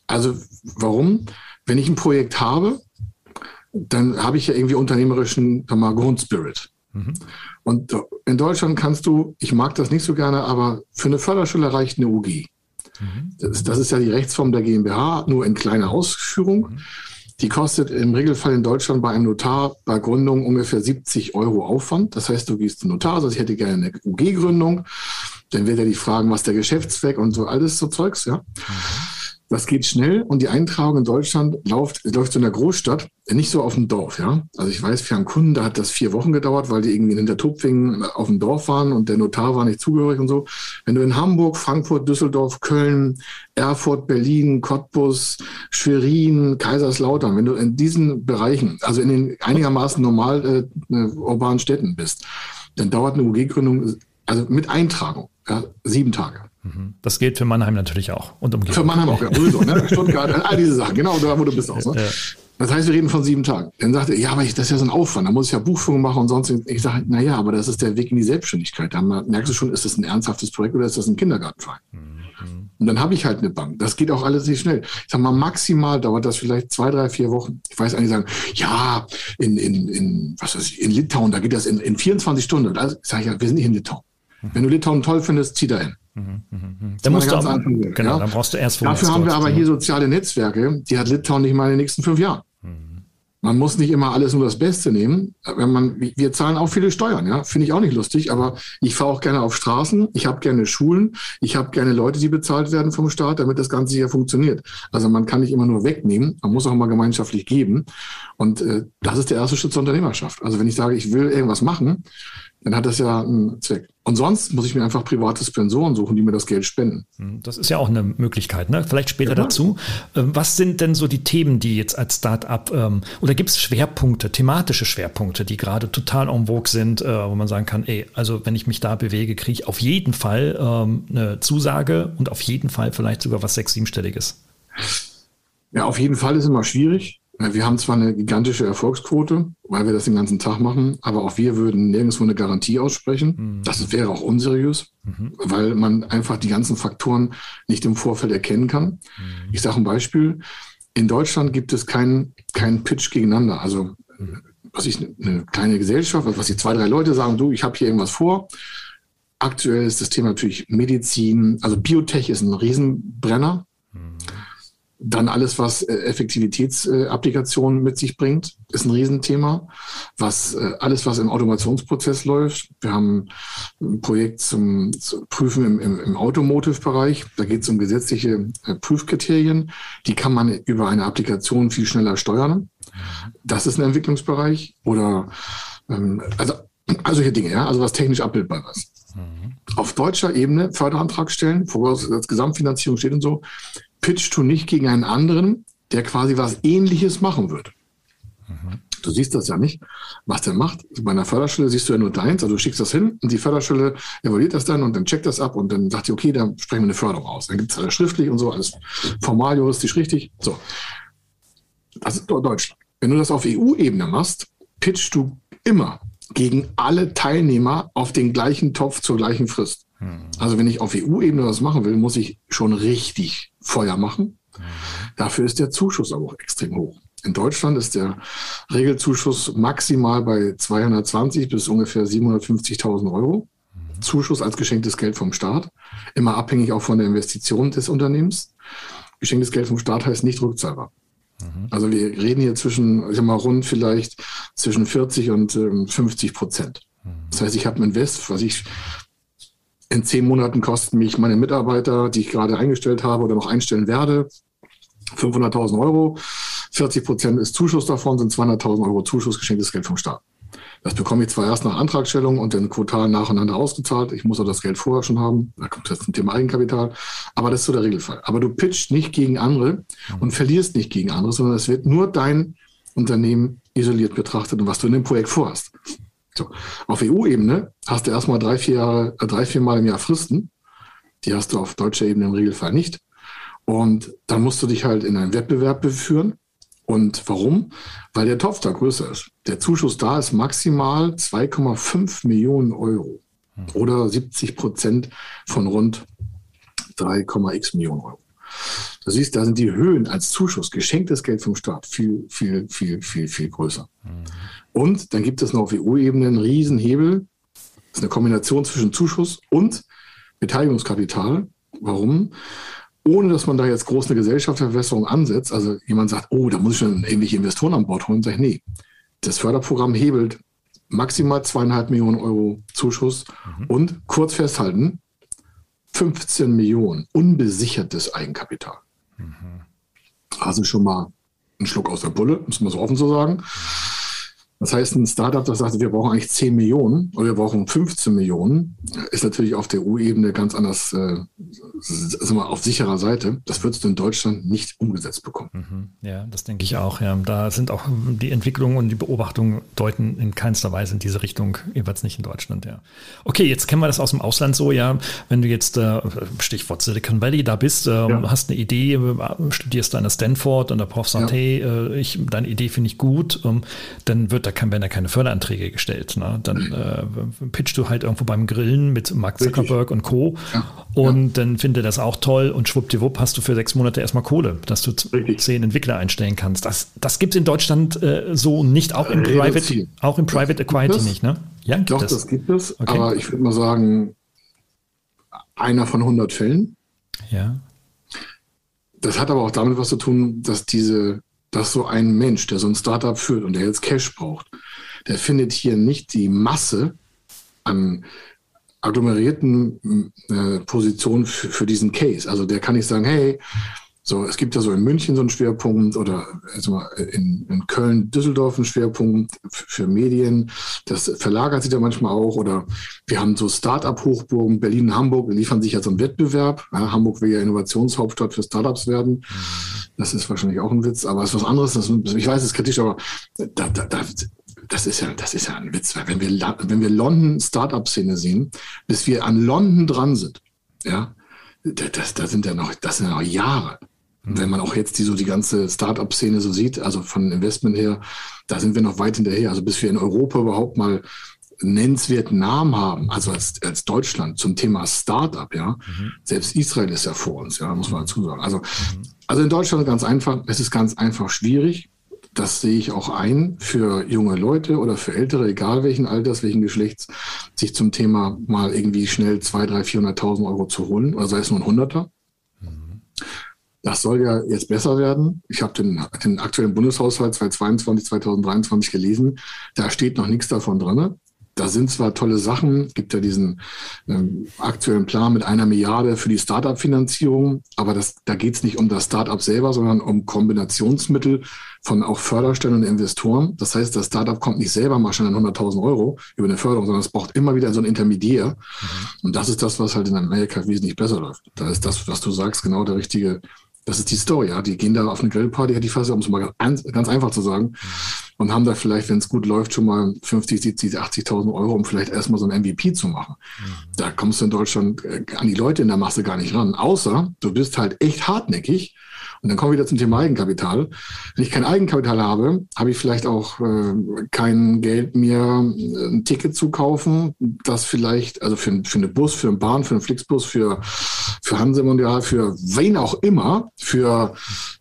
Also warum? Wenn ich ein Projekt habe, dann habe ich ja irgendwie unternehmerischen mal, Grundspirit. Mhm. Und in Deutschland kannst du, ich mag das nicht so gerne, aber für eine Förderschule reicht eine UG. Mhm. Das, das, ist ja die Rechtsform der GmbH, nur in kleiner Ausführung. Mhm. Die kostet im Regelfall in Deutschland bei einem Notar bei Gründung ungefähr 70 Euro Aufwand. Das heißt, du gehst zum Notar, sagst, ich hätte gerne eine UG-Gründung. Dann wird er dich fragen, was der Geschäftszweck und so alles so Zeugs, ja. Mhm. Das geht schnell und die Eintragung in Deutschland läuft, läuft so in der Großstadt, nicht so auf dem Dorf, ja. Also ich weiß, für einen Kunden, da hat das vier Wochen gedauert, weil die irgendwie in Hintertupfingen auf dem Dorf waren und der Notar war nicht zugehörig und so. Wenn du in Hamburg, Frankfurt, Düsseldorf, Köln, Erfurt, Berlin, Cottbus, Schwerin, Kaiserslautern, wenn du in diesen Bereichen, also in den einigermaßen normal äh, urbanen Städten bist, dann dauert eine UG-Gründung, also mit Eintragung, ja, sieben Tage.
Mhm. Das gilt für Mannheim natürlich auch.
Und umgekehrt. Für Mannheim auch, ja, sowieso. Ne? Stuttgart, all diese Sachen, genau, da wo du bist auch. Ne? Ja. Das heißt, wir reden von sieben Tagen. Dann sagt er, ja, aber ich, das ist ja so ein Aufwand, da muss ich ja Buchführung machen und sonst. Ich sage, na ja, aber das ist der Weg in die Selbstständigkeit. Da merkst du schon, ist das ein ernsthaftes Projekt oder ist das ein Kindergartenverein? Mhm. Und dann habe ich halt eine Bank. Das geht auch alles nicht schnell. Ich sage mal, maximal dauert das vielleicht zwei, drei, vier Wochen. Ich weiß eigentlich sagen, ja, in, in, in, was weiß ich, in Litauen, da geht das in, in 24 Stunden. Also sage ich ja, wir sind nicht in Litauen. Mhm. Wenn du Litauen toll findest, zieh da hin. Mhm,
mh, mh. Dann, musst du aber, genau, ja? dann brauchst du erst
Dafür haben wir aber hier soziale Netzwerke, die hat Litauen nicht mal in den nächsten fünf Jahren. Mhm. Man muss nicht immer alles nur das Beste nehmen. Wenn man, wir zahlen auch viele Steuern, ja, finde ich auch nicht lustig, aber ich fahre auch gerne auf Straßen, ich habe gerne Schulen, ich habe gerne Leute, die bezahlt werden vom Staat, damit das Ganze hier funktioniert. Also man kann nicht immer nur wegnehmen, man muss auch mal gemeinschaftlich geben. Und äh, das ist der erste Schritt zur Unternehmerschaft. Also wenn ich sage, ich will irgendwas machen, dann hat das ja einen Zweck. Und sonst muss ich mir einfach private Sponsoren suchen, die mir das Geld spenden.
Hm, das ist ja auch eine Möglichkeit, ne? Vielleicht später ja, dazu. Ähm, was sind denn so die Themen, die jetzt als Start-up ähm, oder gibt es Schwerpunkte, thematische Schwerpunkte, die gerade total en vogue sind, äh, wo man sagen kann, ey, also wenn ich mich da bewege, kriege ich auf jeden Fall ähm, eine Zusage und auf jeden Fall vielleicht sogar was sechs-, siebenstelliges.
Ja, auf jeden Fall ist immer schwierig. Wir haben zwar eine gigantische Erfolgsquote, weil wir das den ganzen Tag machen, aber auch wir würden nirgendwo eine Garantie aussprechen. Mhm. Das wäre auch unseriös, mhm. weil man einfach die ganzen Faktoren nicht im Vorfeld erkennen kann. Mhm. Ich sage ein Beispiel. In Deutschland gibt es keinen keinen Pitch gegeneinander. Also mhm. was ich eine kleine Gesellschaft, was die zwei, drei Leute sagen, du, ich habe hier irgendwas vor. Aktuell ist das Thema natürlich Medizin, also Biotech ist ein Riesenbrenner. Dann alles, was äh, Effektivitätsapplikationen mit sich bringt, ist ein Riesenthema. Was, äh, alles, was im Automationsprozess läuft. Wir haben ein Projekt zum, zum Prüfen im, im, im Automotive-Bereich. Da geht es um gesetzliche äh, Prüfkriterien. Die kann man über eine Applikation viel schneller steuern. Das ist ein Entwicklungsbereich. Oder ähm, also, also solche Dinge, ja, also was technisch abbildbar ist. Mhm. Auf deutscher Ebene Förderantrag stellen, voraus dass Gesamtfinanzierung steht und so, pitchst du nicht gegen einen anderen, der quasi was Ähnliches machen wird. Mhm. Du siehst das ja nicht, was der macht. Bei einer Förderstelle siehst du ja nur deins, also du schickst das hin und die Förderstelle evaluiert das dann und dann checkt das ab und dann sagt die, okay, dann sprechen wir eine Förderung aus. Dann gibt es alles schriftlich und so, alles formal, juristisch richtig. So. Das ist Deutschland. Wenn du das auf EU-Ebene machst, pitchst du immer gegen alle Teilnehmer auf den gleichen Topf zur gleichen Frist. Mhm. Also wenn ich auf EU-Ebene was machen will, muss ich schon richtig Feuer machen. Mhm. Dafür ist der Zuschuss aber auch extrem hoch. In Deutschland ist der Regelzuschuss maximal bei 220 bis ungefähr 750.000 Euro. Mhm. Zuschuss als geschenktes Geld vom Staat, immer abhängig auch von der Investition des Unternehmens. Geschenktes Geld vom Staat heißt nicht rückzahlbar. Mhm. Also wir reden hier zwischen, ich sag mal, rund vielleicht zwischen 40 und ähm, 50 Prozent. Mhm. Das heißt, ich habe ein Invest, was ich in zehn Monaten kosten mich meine Mitarbeiter, die ich gerade eingestellt habe oder noch einstellen werde, 500.000 Euro. 40 Prozent ist Zuschuss davon, sind 200.000 Euro Zuschuss, geschenktes Geld vom Staat. Das bekomme ich zwar erst nach Antragstellung und dann quartal nacheinander ausgezahlt. Ich muss auch das Geld vorher schon haben. Da kommt jetzt ein Thema Eigenkapital. Aber das ist so der Regelfall. Aber du pitchst nicht gegen andere und verlierst nicht gegen andere, sondern es wird nur dein Unternehmen isoliert betrachtet und was du in dem Projekt vorhast. So. Auf EU-Ebene hast du erstmal drei, vier Jahre, äh, drei, vier Mal im Jahr Fristen. Die hast du auf deutscher Ebene im Regelfall nicht. Und dann musst du dich halt in einen Wettbewerb beführen. Und warum? Weil der Topf da größer ist. Der Zuschuss da ist maximal 2,5 Millionen Euro oder 70 Prozent von rund 3,x Millionen Euro. Du siehst, da sind die Höhen als Zuschuss, geschenktes Geld vom Staat, viel, viel, viel, viel, viel größer. Mhm. Und dann gibt es noch auf EU-Ebene einen Riesenhebel. Das ist eine Kombination zwischen Zuschuss und Beteiligungskapital. Warum? ohne dass man da jetzt groß eine Gesellschaftsverwässerung ansetzt, also jemand sagt, oh, da muss ich schon irgendwelche Investoren an Bord holen, sage ich, nee, das Förderprogramm hebelt maximal zweieinhalb Millionen Euro Zuschuss mhm. und kurz festhalten, 15 Millionen unbesichertes Eigenkapital. Mhm. Also schon mal ein Schluck aus der Bulle, muss man so offen so sagen. Das heißt, ein Startup, das sagt, wir brauchen eigentlich 10 Millionen oder wir brauchen 15 Millionen, ist natürlich auf der EU-Ebene ganz anders, äh, sagen wir, auf sicherer Seite. Das würdest du in Deutschland nicht umgesetzt bekommen.
Mhm. Ja, das denke ich auch. Ja. Da sind auch die Entwicklungen und die Beobachtungen deuten in keinster Weise in diese Richtung, jeweils nicht in Deutschland. Ja. Okay, jetzt kennen wir das aus dem Ausland so, ja. Wenn du jetzt, äh, Stichwort Silicon Valley, da bist, äh, ja. hast eine Idee, studierst da an der Stanford und der Prof sagt, ja. hey, äh, ich, deine Idee finde ich gut, ähm, dann wird da kann, werden da keine Förderanträge gestellt. Ne? Dann äh, pitchst du halt irgendwo beim Grillen mit Mark Zuckerberg Richtig. und Co. Ja. Und ja. dann findet das auch toll und schwuppdiwupp hast du für sechs Monate erstmal Kohle, dass du Richtig. zehn Entwickler einstellen kannst. Das, das gibt es in Deutschland äh, so nicht, auch im Private, auch im Private Equity nicht, ne?
Ja, gibt Doch, es. das gibt es. Okay. Aber ich würde mal sagen, einer von 100 Fällen.
Ja.
Das hat aber auch damit was zu tun, dass diese dass so ein Mensch, der so ein Startup führt und der jetzt Cash braucht, der findet hier nicht die Masse an agglomerierten äh, Positionen für, für diesen Case. Also der kann nicht sagen, hey, so, es gibt ja so in München so einen Schwerpunkt oder in, in Köln, Düsseldorf einen Schwerpunkt für Medien. Das verlagert sich da manchmal auch. Oder wir haben so Start-up-Hochburgen, Berlin und Hamburg liefern sich ja so einen Wettbewerb. Ja, Hamburg will ja Innovationshauptstadt für Startups werden. Das ist wahrscheinlich auch ein Witz, aber es ist was anderes. Das, ich weiß, es ist kritisch, aber da, da, da, das ist ja, das ist ja ein Witz. Wenn wir, wenn wir London Startup-Szene sehen, bis wir an London dran sind, ja, das, das sind ja noch, das sind ja noch Jahre. Wenn man auch jetzt die, so die ganze Startup-Szene so sieht, also von Investment her, da sind wir noch weit hinterher. Also bis wir in Europa überhaupt mal nennenswerten Namen haben, also als, als Deutschland zum Thema Startup, ja. Mhm. Selbst Israel ist ja vor uns, ja, muss man dazu sagen. Also, mhm. also in Deutschland ganz einfach, es ist ganz einfach schwierig. Das sehe ich auch ein für junge Leute oder für Ältere, egal welchen Alters, welchen Geschlechts, sich zum Thema mal irgendwie schnell 200.000, 300.000, 400.000 Euro zu holen, oder sei es nur ein Hunderter. Mhm. Das soll ja jetzt besser werden. Ich habe den, den aktuellen Bundeshaushalt 2022, 2023 gelesen. Da steht noch nichts davon drin da sind zwar tolle Sachen, es gibt ja diesen ähm, aktuellen Plan mit einer Milliarde für die Startup-Finanzierung, aber das, da geht es nicht um das Startup selber, sondern um Kombinationsmittel von auch Förderstellen und Investoren. Das heißt, das Startup kommt nicht selber mal schon an 100.000 Euro über eine Förderung, sondern es braucht immer wieder so einen Intermediär. Mhm. Und das ist das, was halt in Amerika wesentlich besser läuft. Da ist das, was du sagst, genau der richtige das ist die Story, ja. Die gehen da auf eine Grillparty, hätte ich fast, um es mal ganz, ganz einfach zu sagen, und haben da vielleicht, wenn es gut läuft, schon mal 50, 70, 80.000 Euro, um vielleicht erstmal so ein MVP zu machen. Mhm. Da kommst du in Deutschland äh, an die Leute in der Masse gar nicht ran. Außer du bist halt echt hartnäckig und dann kommen wir wieder zum Thema Eigenkapital. Wenn ich kein Eigenkapital habe, habe ich vielleicht auch äh, kein Geld, mir äh, ein Ticket zu kaufen, das vielleicht, also für, für eine Bus, für einen Bahn, für einen Flixbus, für, für Hansemondial, für wen auch immer, für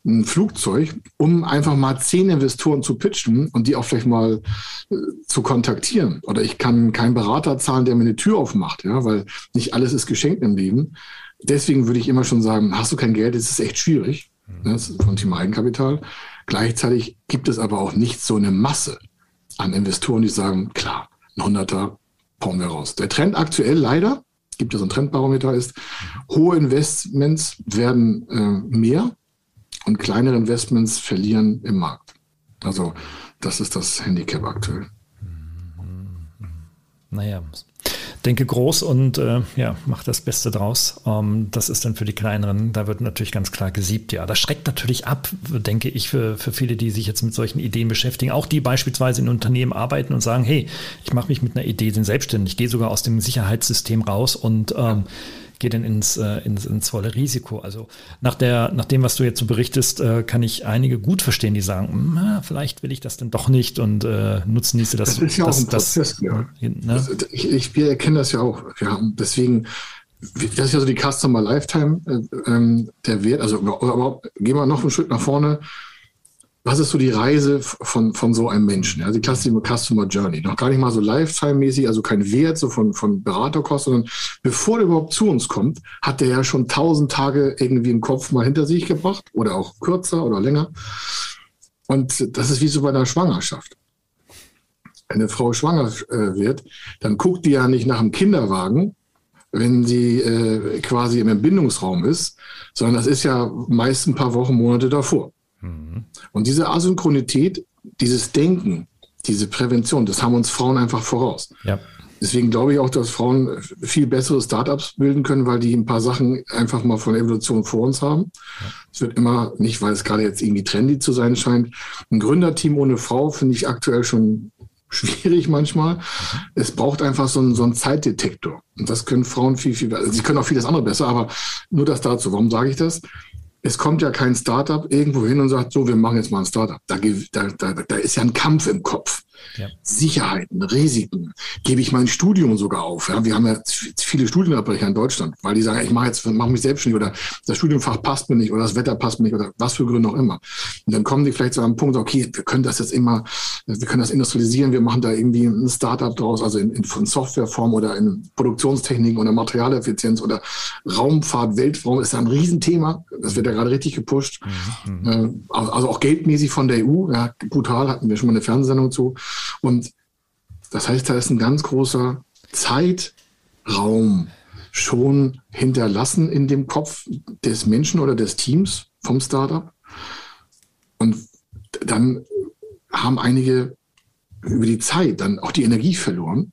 ein Flugzeug, um einfach mal zehn Investoren zu pitchen und die auch vielleicht mal äh, zu kontaktieren. Oder ich kann keinen Berater zahlen, der mir eine Tür aufmacht, ja, weil nicht alles ist geschenkt im Leben. Deswegen würde ich immer schon sagen, hast du kein Geld, ist es echt schwierig ne, vom Thema Eigenkapital. Gleichzeitig gibt es aber auch nicht so eine Masse an Investoren, die sagen, klar, ein Hunderter bauen wir raus. Der Trend aktuell leider, gibt es ein Trendbarometer, ist, hohe Investments werden äh, mehr und kleinere Investments verlieren im Markt. Also das ist das Handicap aktuell.
naja, denke groß und äh, ja, mach das Beste draus. Ähm, das ist dann für die kleineren, da wird natürlich ganz klar gesiebt. Ja, das schreckt natürlich ab, denke ich, für, für viele, die sich jetzt mit solchen Ideen beschäftigen. Auch die beispielsweise in Unternehmen arbeiten und sagen, hey, ich mache mich mit einer Idee selbstständig, ich gehe sogar aus dem Sicherheitssystem raus und ähm, gehe dann ins, äh, ins, ins volle Risiko. Also nach, der, nach dem, was du jetzt so berichtest, äh, kann ich einige gut verstehen, die sagen, hm, na, vielleicht will ich das dann doch nicht und äh, nutzen diese das.
Das ist ja das, auch ein Prozess, das, ja. Ne? Ich, ich, wir erkennen das ja auch. Haben deswegen das ist ja so die Customer Lifetime, äh, ähm, der Wert, also aber gehen wir noch einen Schritt nach vorne was ist so die Reise von, von so einem Menschen? Ja? Die klassische Customer Journey. Noch gar nicht mal so Lifetime-mäßig, also kein Wert so von, von Beraterkosten, sondern bevor er überhaupt zu uns kommt, hat er ja schon tausend Tage irgendwie im Kopf mal hinter sich gebracht oder auch kürzer oder länger. Und das ist wie so bei einer Schwangerschaft. Wenn eine Frau schwanger äh, wird, dann guckt die ja nicht nach dem Kinderwagen, wenn sie äh, quasi im Entbindungsraum ist, sondern das ist ja meist ein paar Wochen, Monate davor. Mhm. Und diese Asynchronität, dieses Denken, diese Prävention, das haben uns Frauen einfach voraus. Ja. Deswegen glaube ich auch, dass Frauen viel bessere Startups bilden können, weil die ein paar Sachen einfach mal von Evolution vor uns haben. Es ja. wird immer, nicht weil es gerade jetzt irgendwie trendy zu sein scheint, ein Gründerteam ohne Frau finde ich aktuell schon schwierig manchmal. Es braucht einfach so einen, so einen Zeitdetektor. Und das können Frauen viel, viel besser. Also sie können auch vieles andere besser, aber nur das dazu. Warum sage ich das? Es kommt ja kein Startup irgendwo hin und sagt, so, wir machen jetzt mal ein Startup. Da, da, da, da ist ja ein Kampf im Kopf. Ja. Sicherheiten, Risiken. Gebe ich mein Studium sogar auf? Ja, wir haben ja viele Studienabbrecher in Deutschland, weil die sagen, ich mache jetzt, mache mich selbstständig oder das Studienfach passt mir nicht oder das Wetter passt mir nicht oder was für Gründe auch immer. Und dann kommen die vielleicht zu einem Punkt, okay, wir können das jetzt immer, wir können das industrialisieren, wir machen da irgendwie ein Startup draus, also in, in von Softwareform oder in Produktionstechniken oder Materialeffizienz oder Raumfahrt, Weltraum ist da ein Riesenthema. Das wird ja gerade richtig gepusht. Mhm. mhm. Äh, also auch geldmäßig von der EU, ja, brutal, hatten wir schon mal eine Fernsehsendung zu. Und das heißt, da ist ein ganz großer Zeitraum schon hinterlassen in dem Kopf des Menschen oder des Teams vom Startup. Und dann haben einige über die Zeit dann auch die Energie verloren,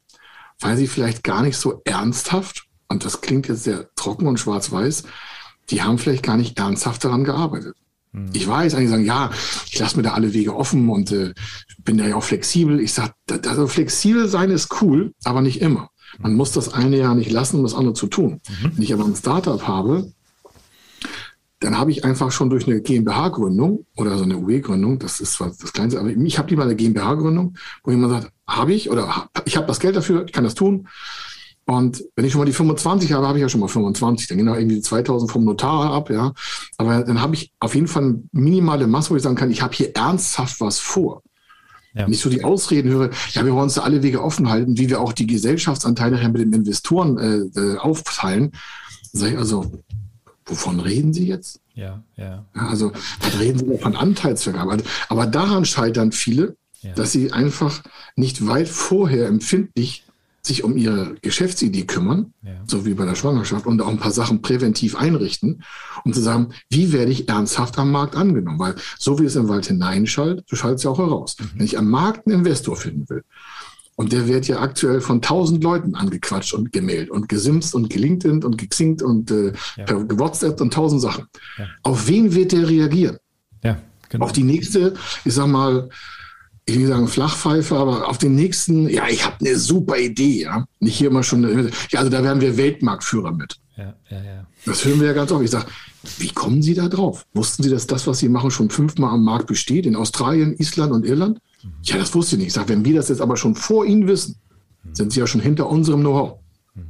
weil sie vielleicht gar nicht so ernsthaft, und das klingt jetzt sehr trocken und schwarz-weiß, die haben vielleicht gar nicht ernsthaft daran gearbeitet. Hm. Ich weiß, eigentlich sagen, ja, ich lasse mir da alle Wege offen und äh, bin da ja auch flexibel. Ich sage, also flexibel sein ist cool, aber nicht immer. Man muss das eine ja nicht lassen, um das andere zu tun. Mhm. Wenn ich aber ein Startup habe, dann habe ich einfach schon durch eine GmbH-Gründung oder so eine UE-Gründung, das ist zwar das Kleinste, aber ich habe lieber eine GmbH-Gründung, wo jemand sagt, habe ich oder ich habe das Geld dafür, ich kann das tun. Und wenn ich schon mal die 25 habe, habe ich ja schon mal 25. Dann gehen auch irgendwie 2000 vom Notar ab, ja. Aber dann habe ich auf jeden Fall eine minimale Masse, wo ich sagen kann, ich habe hier ernsthaft was vor. Ja. Wenn ich so die Ausreden höre, ja, wir wollen uns da alle Wege offen halten, wie wir auch die Gesellschaftsanteile mit den Investoren äh, äh aufteilen. Dann sage ich also, wovon reden Sie jetzt?
Ja, ja.
Also, was reden Sie von Anteilsvergabe? Aber daran scheitern viele, ja. dass sie einfach nicht weit vorher empfindlich sich um ihre Geschäftsidee kümmern, ja. so wie bei der Schwangerschaft, und auch ein paar Sachen präventiv einrichten, um zu sagen, wie werde ich ernsthaft am Markt angenommen? Weil so wie es im Wald hineinschallt, so schaltet es ja auch heraus. Mhm. Wenn ich am Markt einen Investor finden will, und der wird ja aktuell von tausend Leuten angequatscht und gemeldet und gesimst und gelinkt und gexinkt und äh, ja. per WhatsApp und tausend Sachen. Ja. Auf wen wird der reagieren?
Ja,
genau. Auf die nächste, ich sag mal, ich will sagen Flachpfeife, aber auf den nächsten, ja, ich habe eine super Idee, ja. Nicht hier immer schon, ja, also da werden wir Weltmarktführer mit. Ja, ja, ja. Das hören wir ja ganz oft. Ich sage, wie kommen Sie da drauf? Wussten Sie, dass das, was Sie machen, schon fünfmal am Markt besteht, in Australien, Island und Irland? Mhm. Ja, das wusste ich nicht. Ich sage, wenn wir das jetzt aber schon vor Ihnen wissen, mhm. sind Sie ja schon hinter unserem Know-how. Mhm.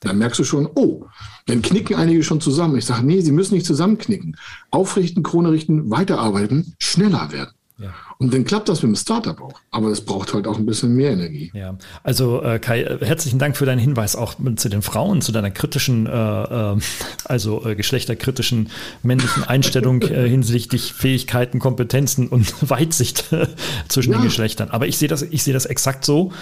Dann merkst du schon, oh, dann knicken einige schon zusammen. Ich sage, nee, Sie müssen nicht zusammenknicken. Aufrichten, Krone richten, weiterarbeiten, schneller werden. Ja. Und dann klappt das mit dem Startup auch. Aber es braucht halt auch ein bisschen mehr Energie.
Ja, also äh, Kai, äh, herzlichen Dank für deinen Hinweis auch zu den Frauen, zu deiner kritischen, äh, äh, also äh, geschlechterkritischen männlichen Einstellung äh, hinsichtlich Fähigkeiten, Kompetenzen und Weitsicht zwischen ja. den Geschlechtern. Aber ich sehe das, ich sehe das exakt so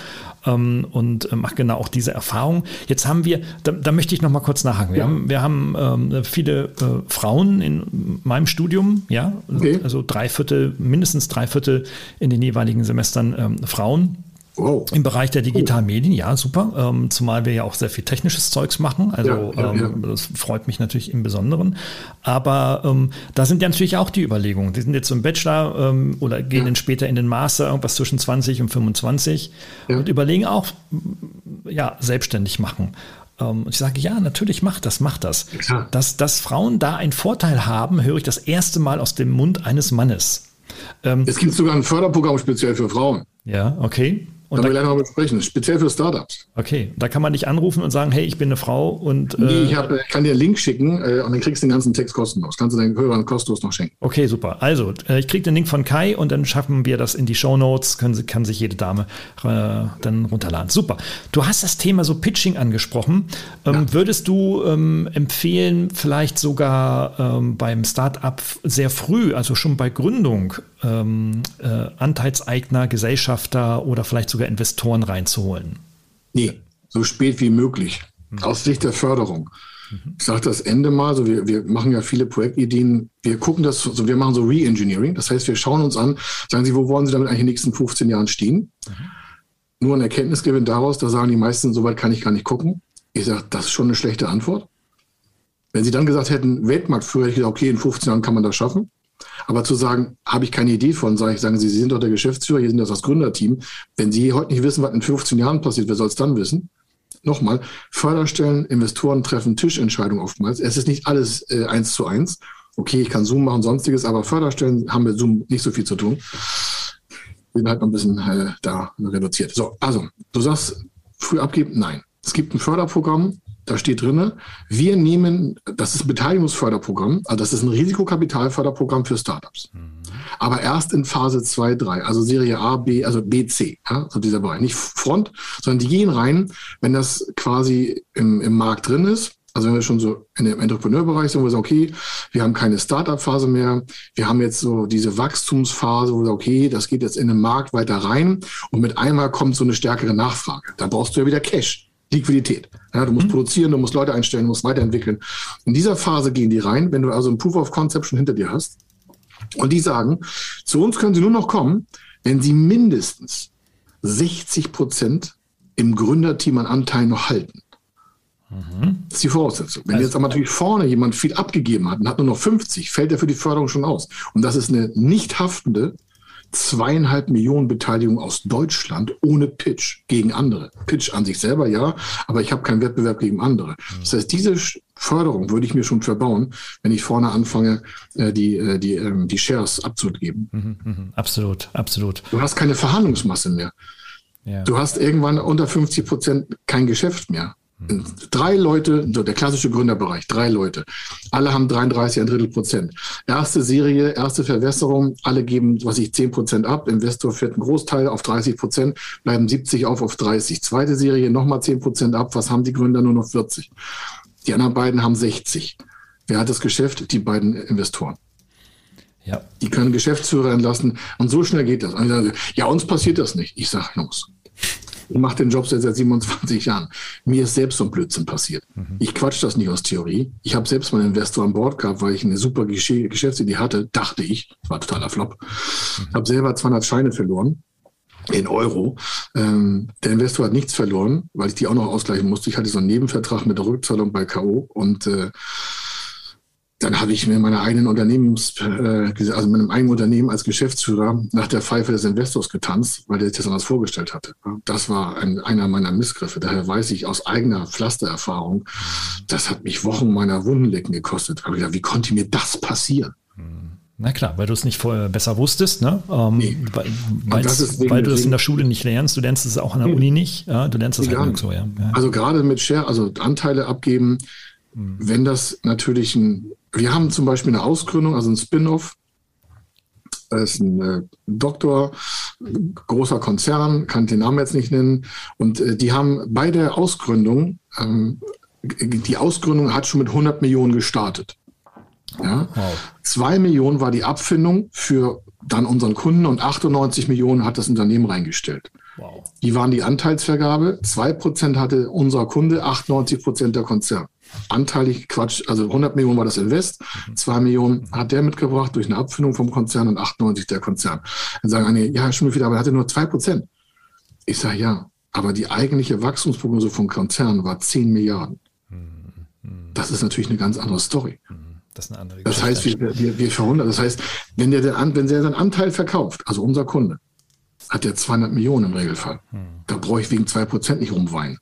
ähm, und mache genau auch diese Erfahrung. Jetzt haben wir, da, da möchte ich noch mal kurz nachhaken. Wir ja. haben, wir haben ähm, viele Frauen in meinem Studium, ja, okay. also drei Viertel, mindestens drei Viertel in den jeweiligen Semestern ähm, Frauen. Wow. Im Bereich der digitalen oh. Medien, ja, super. Ähm, zumal wir ja auch sehr viel technisches Zeugs machen. Also ja, ja, ähm, ja. das freut mich natürlich im Besonderen. Aber ähm, da sind ja natürlich auch die Überlegungen. Die sind jetzt im Bachelor ähm, oder gehen dann später in den Master, irgendwas zwischen 20 und 25 und überlegen auch, ja, selbstständig machen. Ähm, und ich sage, ja, natürlich macht das, macht das. Dass, dass Frauen da einen Vorteil haben, höre ich das erste Mal aus dem Mund eines Mannes.
Ähm, es gibt sogar ein Förderprogramm speziell für Frauen.
Ja, okay.
Und da wir gleich noch besprechen, speziell für Startups.
Okay, da kann man dich anrufen und sagen, hey, ich bin eine Frau und.
Äh nee, ich, hab, kann dir einen Link schicken äh, und dann kriegst du den ganzen Text kostenlos. Kannst du deinen Hörern kostenlos noch schenken.
Okay, super. Also, äh, ich kriege den Link von Kai und dann schaffen wir das in die Show Notes, können, kann sich jede Dame äh, dann runterladen. Super. Du hast das Thema so Pitching angesprochen. Ähm, ja. Würdest du ähm, empfehlen, vielleicht sogar ähm, beim Startup sehr früh, also schon bei Gründung, ähm, äh, Anteilseigner, Gesellschafter oder vielleicht sogar Investoren reinzuholen?
Nee, so spät wie möglich. Mhm. Aus Sicht der Förderung. Mhm. Ich sage das Ende mal, so wir, wir machen ja viele Projektideen, wir gucken das, so wir machen so Re-Engineering, das heißt, wir schauen uns an, sagen Sie, wo wollen Sie damit eigentlich in den nächsten 15 Jahren stehen? Mhm. Nur ein Erkenntnisgewinn daraus, da sagen die meisten, so weit kann ich gar nicht gucken. Ich sage, das ist schon eine schlechte Antwort. Wenn Sie dann gesagt hätten, Weltmarktführer, ich gesagt, okay, in 15 Jahren kann man das schaffen. Aber zu sagen, habe ich keine Idee von, sage ich, sagen Sie, Sie sind doch der Geschäftsführer, hier sind das das Gründerteam. Wenn Sie heute nicht wissen, was in 15 Jahren passiert, wer soll es dann wissen? Nochmal, Förderstellen, Investoren treffen Tischentscheidungen oftmals. Es ist nicht alles äh, eins zu eins. Okay, ich kann Zoom machen, sonstiges, aber Förderstellen haben mit Zoom nicht so viel zu tun. Sind halt noch ein bisschen äh, da reduziert. So, also, du sagst, früh abgeben? Nein. Es gibt ein Förderprogramm, da steht drin, wir nehmen, das ist ein Beteiligungsförderprogramm, also das ist ein Risikokapitalförderprogramm für Startups. Mhm. Aber erst in Phase 2, 3, also Serie A, B, also B, C, ja, so dieser Bereich. Nicht Front, sondern die gehen rein, wenn das quasi im, im Markt drin ist. Also wenn wir schon so in dem Entrepreneurbereich sind, wo wir sagen, okay, wir haben keine Startup-Phase mehr, wir haben jetzt so diese Wachstumsphase, wo wir sagen, okay, das geht jetzt in den Markt weiter rein und mit einmal kommt so eine stärkere Nachfrage. Da brauchst du ja wieder Cash. Liquidität. Ja, du musst mhm. produzieren, du musst Leute einstellen, du musst weiterentwickeln. In dieser Phase gehen die rein, wenn du also ein Proof of Concept schon hinter dir hast. Und die sagen, zu uns können sie nur noch kommen, wenn sie mindestens 60 Prozent im Gründerteam an Anteilen noch halten. Mhm. Das ist die Voraussetzung. Wenn also, jetzt aber natürlich vorne jemand viel abgegeben hat und hat nur noch 50, fällt er für die Förderung schon aus. Und das ist eine nicht haftende zweieinhalb Millionen Beteiligung aus Deutschland ohne Pitch gegen andere. Pitch an sich selber ja, aber ich habe keinen Wettbewerb gegen andere. Das heißt, diese Förderung würde ich mir schon verbauen, wenn ich vorne anfange, äh, die, äh, die, ähm, die Shares abzugeben.
Mhm, mhm, absolut, absolut.
Du hast keine Verhandlungsmasse mehr. Ja. Du hast irgendwann unter 50 Prozent kein Geschäft mehr. Drei Leute, so der klassische Gründerbereich, drei Leute. Alle haben 33, ein Drittel Prozent. Erste Serie, erste Verwässerung, alle geben, was ich, 10 Prozent ab. Investor fährt einen Großteil auf 30 Prozent, bleiben 70 auf auf 30. Zweite Serie, nochmal 10 Prozent ab. Was haben die Gründer? Nur noch 40. Die anderen beiden haben 60. Wer hat das Geschäft? Die beiden Investoren. Ja. Die können Geschäftsführer entlassen. Und so schnell geht das. Ja, uns passiert das nicht. Ich sage, Jungs, ich mache den Job seit 27 Jahren. Mir ist selbst so ein Blödsinn passiert. Mhm. Ich quatsch das nicht aus Theorie. Ich habe selbst meinen Investor an Bord gehabt, weil ich eine super Geschäftsidee hatte, dachte ich. Das war totaler Flop. Mhm. habe selber 200 Scheine verloren in Euro. Ähm, der Investor hat nichts verloren, weil ich die auch noch ausgleichen musste. Ich hatte so einen Nebenvertrag mit der Rückzahlung bei K.O. und äh, dann habe ich mir meine eigenen Unternehmens, äh, also meinem eigenen Unternehmen als Geschäftsführer nach der Pfeife des Investors getanzt, weil der sich das anders vorgestellt hatte. Das war ein, einer meiner Missgriffe. Daher weiß ich aus eigener Pflastererfahrung, das hat mich Wochen meiner Wundenlecken gekostet. Aber gedacht, wie konnte mir das passieren?
Na klar, weil du es nicht vorher besser wusstest, ne? Ähm, nee. weil, weil du das in der Schule nicht lernst, du lernst es auch an der Uni nicht, ja? du lernst es halt so, ja.
ja. Also gerade mit Share, also Anteile abgeben, hm. wenn das natürlich ein wir haben zum Beispiel eine Ausgründung, also ein Spin-off. Das ist ein äh, Doktor, großer Konzern, kann den Namen jetzt nicht nennen. Und äh, die haben bei der Ausgründung, ähm, die Ausgründung hat schon mit 100 Millionen gestartet. Ja? Wow. Zwei Millionen war die Abfindung für dann unseren Kunden und 98 Millionen hat das Unternehmen reingestellt. Wow. Die waren die Anteilsvergabe. Zwei Prozent hatte unser Kunde, 98 Prozent der Konzern anteilig Quatsch, also 100 Millionen war das Invest, 2 Millionen hat der mitgebracht durch eine Abfindung vom Konzern und 98 der Konzern. Dann sagen einige, ja, schon wieder, aber er hatte nur 2 Prozent. Ich sage ja, aber die eigentliche Wachstumsprognose vom Konzern war 10 Milliarden. Das ist natürlich eine ganz andere Story. Das, eine andere das heißt, wir, wir, wir verhundern. Das heißt, wenn der, den, wenn der seinen Anteil verkauft, also unser Kunde, hat der 200 Millionen im Regelfall. Da brauche ich wegen 2% nicht rumweinen.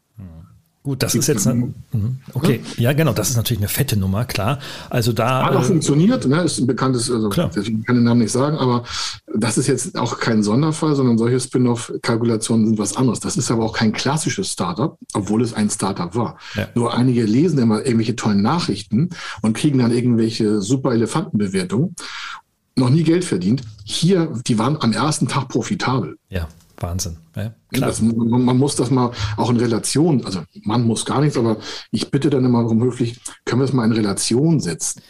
Gut, das ist jetzt eine, mhm. okay, ja genau, das ist natürlich eine fette Nummer, klar. Also da
hat auch äh, funktioniert, ne? ist ein bekanntes, also klar. deswegen kann den Namen nicht sagen, aber das ist jetzt auch kein Sonderfall, sondern solche Spin-off-Kalkulationen sind was anderes. Das ist aber auch kein klassisches Startup, obwohl es ein Startup war. Ja. Nur einige lesen immer irgendwelche tollen Nachrichten und kriegen dann irgendwelche super Elefantenbewertungen. Noch nie Geld verdient. Hier, die waren am ersten Tag profitabel.
Ja. Wahnsinn. Ja,
klar. Das, man, man, muss das mal auch in Relation, also man muss gar nichts, aber ich bitte dann immer darum höflich, können wir es mal in Relation setzen.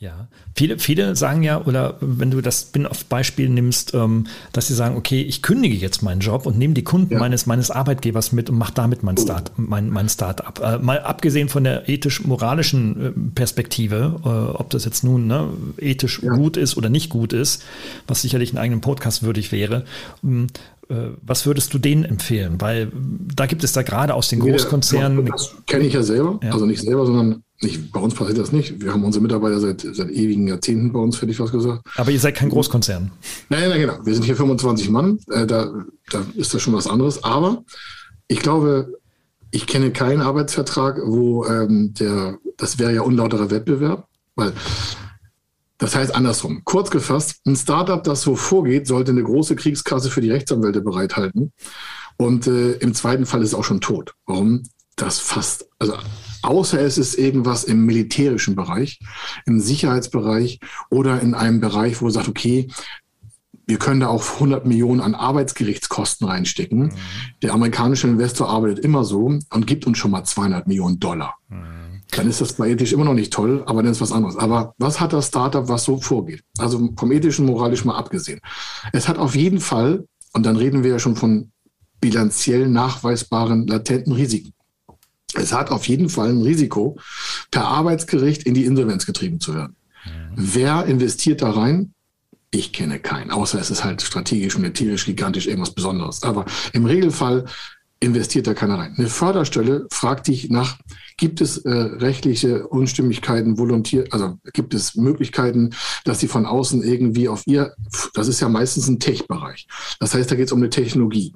Ja, viele, viele sagen ja, oder wenn du das Spin-off-Beispiel nimmst, ähm, dass sie sagen, okay, ich kündige jetzt meinen Job und nehme die Kunden ja. meines, meines Arbeitgebers mit und mache damit mein, Start, mein, mein Start-up. Äh, mal abgesehen von der ethisch-moralischen äh, Perspektive, äh, ob das jetzt nun ne, ethisch ja. gut ist oder nicht gut ist, was sicherlich einen eigenen Podcast würdig wäre. Ähm, äh, was würdest du denen empfehlen? Weil da gibt es da gerade aus den Großkonzernen.
Das kenne ich ja selber, ja. also nicht selber, sondern nicht, bei uns passiert das nicht. Wir haben unsere Mitarbeiter seit, seit ewigen Jahrzehnten bei uns, hätte ich was gesagt.
Aber ihr seid kein Großkonzern.
Nein, nein, genau. Wir sind hier 25 Mann. Äh, da, da ist das schon was anderes. Aber ich glaube, ich kenne keinen Arbeitsvertrag, wo ähm, der, das wäre ja unlauterer Wettbewerb, weil das heißt andersrum. Kurz gefasst, ein Startup, das so vorgeht, sollte eine große Kriegskasse für die Rechtsanwälte bereithalten. Und äh, im zweiten Fall ist es auch schon tot. Warum? Das fast, also außer es ist irgendwas im militärischen Bereich, im Sicherheitsbereich oder in einem Bereich, wo man sagt, okay, wir können da auch 100 Millionen an Arbeitsgerichtskosten reinstecken. Mhm. Der amerikanische Investor arbeitet immer so und gibt uns schon mal 200 Millionen Dollar. Mhm dann ist das bei ethisch immer noch nicht toll, aber dann ist was anderes. Aber was hat das Startup, was so vorgeht? Also vom ethischen, moralisch mal abgesehen. Es hat auf jeden Fall, und dann reden wir ja schon von bilanziell nachweisbaren latenten Risiken. Es hat auf jeden Fall ein Risiko, per Arbeitsgericht in die Insolvenz getrieben zu werden. Mhm. Wer investiert da rein? Ich kenne keinen, außer es ist halt strategisch, militärisch, gigantisch irgendwas Besonderes. Aber im Regelfall investiert da keiner rein. Eine Förderstelle fragt dich nach, gibt es äh, rechtliche Unstimmigkeiten, volontier, also gibt es Möglichkeiten, dass sie von außen irgendwie auf ihr, das ist ja meistens ein Tech-Bereich. Das heißt, da geht es um eine Technologie.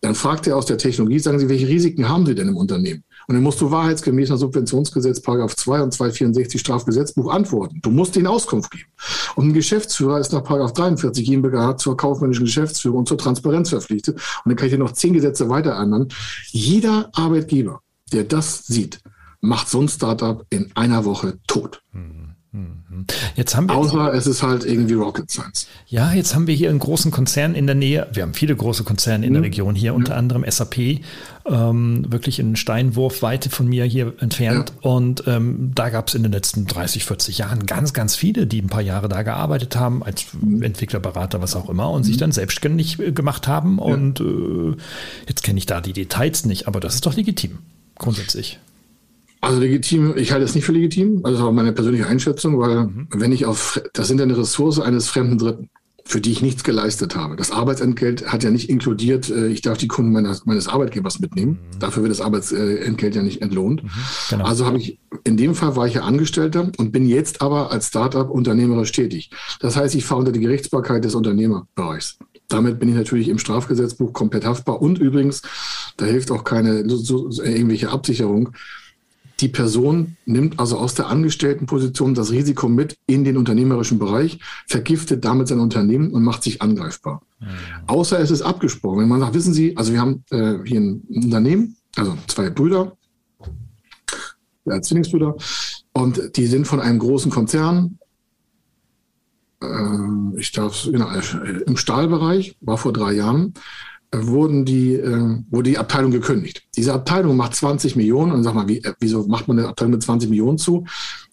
Dann fragt er aus der Technologie, sagen Sie, welche Risiken haben Sie denn im Unternehmen? Und dann musst du wahrheitsgemäß nach Subventionsgesetz, Paragraph 2 und 264 Strafgesetzbuch antworten. Du musst ihnen Auskunft geben. Und ein Geschäftsführer ist nach Paragraph 43 GmbH zur kaufmännischen Geschäftsführung und zur Transparenz verpflichtet. Und dann kann ich dir noch zehn Gesetze weiter ändern. Jeder Arbeitgeber, der das sieht, macht so ein Startup in einer Woche tot. Mhm. Jetzt haben wir Außer es ist halt irgendwie Rocket Science.
Ja, jetzt haben wir hier einen großen Konzern in der Nähe. Wir haben viele große Konzerne in der mhm. Region hier, unter anderem SAP, ähm, wirklich in Steinwurfweite von mir hier entfernt. Ja. Und ähm, da gab es in den letzten 30, 40 Jahren ganz, ganz viele, die ein paar Jahre da gearbeitet haben, als mhm. Entwickler, was auch immer, und mhm. sich dann selbstständig äh, gemacht haben. Ja. Und äh, jetzt kenne ich da die Details nicht, aber das ist doch legitim, grundsätzlich.
Also legitim, ich halte es nicht für legitim. Also das auch meine persönliche Einschätzung, weil mhm. wenn ich auf, das sind ja eine Ressource eines fremden Dritten, für die ich nichts geleistet habe. Das Arbeitsentgelt hat ja nicht inkludiert, äh, ich darf die Kunden meines, meines Arbeitgebers mitnehmen. Mhm. Dafür wird das Arbeitsentgelt ja nicht entlohnt. Mhm. Genau. Also habe ich, in dem Fall war ich ja Angestellter und bin jetzt aber als Startup unternehmerisch tätig. Das heißt, ich fahre unter die Gerichtsbarkeit des Unternehmerbereichs. Damit bin ich natürlich im Strafgesetzbuch komplett haftbar und übrigens, da hilft auch keine so, so, irgendwelche Absicherung die Person nimmt also aus der Angestelltenposition das Risiko mit in den unternehmerischen Bereich, vergiftet damit sein Unternehmen und macht sich angreifbar. Mhm. Außer es ist abgesprochen. Wenn man sagt, wissen Sie, also wir haben äh, hier ein Unternehmen, also zwei Brüder, ja, Zwillingsbrüder, und die sind von einem großen Konzern, äh, ich darf, genau, äh, im Stahlbereich, war vor drei Jahren, wurden die, äh, wurde die Abteilung gekündigt. Diese Abteilung macht 20 Millionen und sag mal, wie, äh, wieso macht man eine Abteilung mit 20 Millionen zu?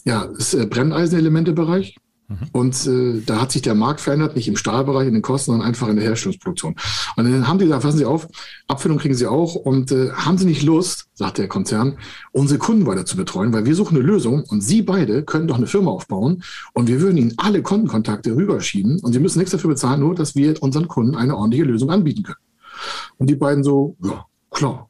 Ja, ist äh, Brenneisenelementebereich. Mhm. Und äh, da hat sich der Markt verändert, nicht im Stahlbereich, in den Kosten, sondern einfach in der Herstellungsproduktion. Und dann haben die gesagt, fassen Sie auf, Abfindung kriegen Sie auch und äh, haben Sie nicht Lust, sagt der Konzern, unsere Kunden weiter zu betreuen, weil wir suchen eine Lösung und Sie beide können doch eine Firma aufbauen und wir würden Ihnen alle Kundenkontakte rüberschieben und Sie müssen nichts dafür bezahlen, nur dass wir unseren Kunden eine ordentliche Lösung anbieten können. Und die beiden so, ja, klar,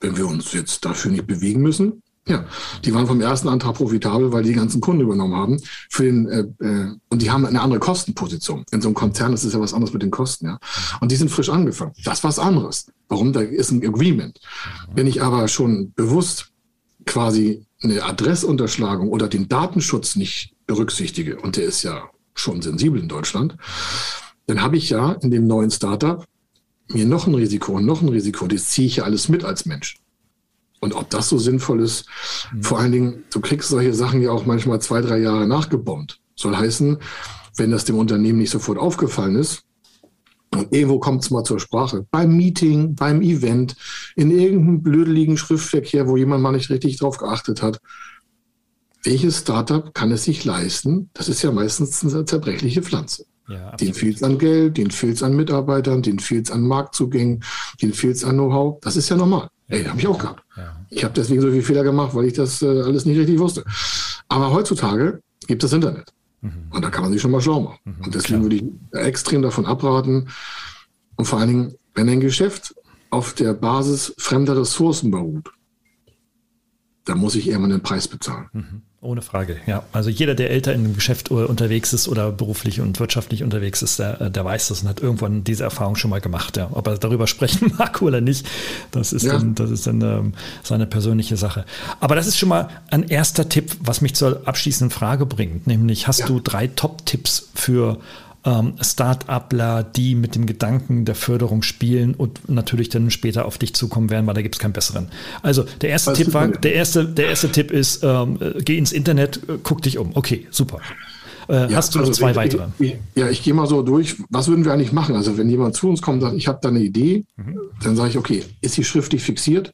wenn wir uns jetzt dafür nicht bewegen müssen, ja, die waren vom ersten Antrag profitabel, weil die, die ganzen Kunden übernommen haben. Für den, äh, äh, und die haben eine andere Kostenposition. In so einem Konzern ist es ja was anderes mit den Kosten. Ja. Und die sind frisch angefangen. Das ist was anderes. Warum? Da ist ein Agreement. Wenn ich aber schon bewusst quasi eine Adressunterschlagung oder den Datenschutz nicht berücksichtige, und der ist ja schon sensibel in Deutschland, dann habe ich ja in dem neuen Startup mir noch ein Risiko und noch ein Risiko. Das ziehe ich ja alles mit als Mensch. Und ob das so sinnvoll ist, mhm. vor allen Dingen, du kriegst solche Sachen ja auch manchmal zwei, drei Jahre nachgebombt. Soll heißen, wenn das dem Unternehmen nicht sofort aufgefallen ist, und irgendwo kommt es mal zur Sprache, beim Meeting, beim Event, in irgendeinem blödeligen Schriftverkehr, wo jemand mal nicht richtig drauf geachtet hat, welches Startup kann es sich leisten? Das ist ja meistens eine zerbrechliche Pflanze. Ja, den fehlt es an Geld, den fehlt es an Mitarbeitern, den fehlt es an Marktzugängen, den fehlt es an Know-how. Das ist ja normal. Ey, habe ich auch gehabt. Ja. Ich habe deswegen so viele Fehler gemacht, weil ich das äh, alles nicht richtig wusste. Aber heutzutage gibt es das Internet. Mhm. Und da kann man sich schon mal schlau machen. Mhm, und deswegen klar. würde ich extrem davon abraten. Und vor allen Dingen, wenn ein Geschäft auf der Basis fremder Ressourcen beruht, dann muss ich irgendwann den Preis bezahlen.
Mhm. Ohne Frage, ja. Also jeder, der älter in einem Geschäft unterwegs ist oder beruflich und wirtschaftlich unterwegs ist, der, der weiß das und hat irgendwann diese Erfahrung schon mal gemacht. Ja. Ob er darüber sprechen mag oder nicht, das ist ja. dann, das ist dann ähm, seine persönliche Sache. Aber das ist schon mal ein erster Tipp, was mich zur abschließenden Frage bringt. Nämlich, hast ja. du drei Top-Tipps für ähm, Start-upler, die mit dem Gedanken der Förderung spielen und natürlich dann später auf dich zukommen werden, weil da gibt es keinen besseren. Also der erste Tipp war, der erste, der erste Tipp ist, ähm, geh ins Internet, äh, guck dich um. Okay, super. Äh, ja, hast du noch also zwei ich, weitere?
Ich, ja, ich gehe mal so durch. Was würden wir eigentlich machen? Also wenn jemand zu uns kommt und sagt, ich habe da eine Idee, mhm. dann sage ich, okay, ist sie schriftlich fixiert?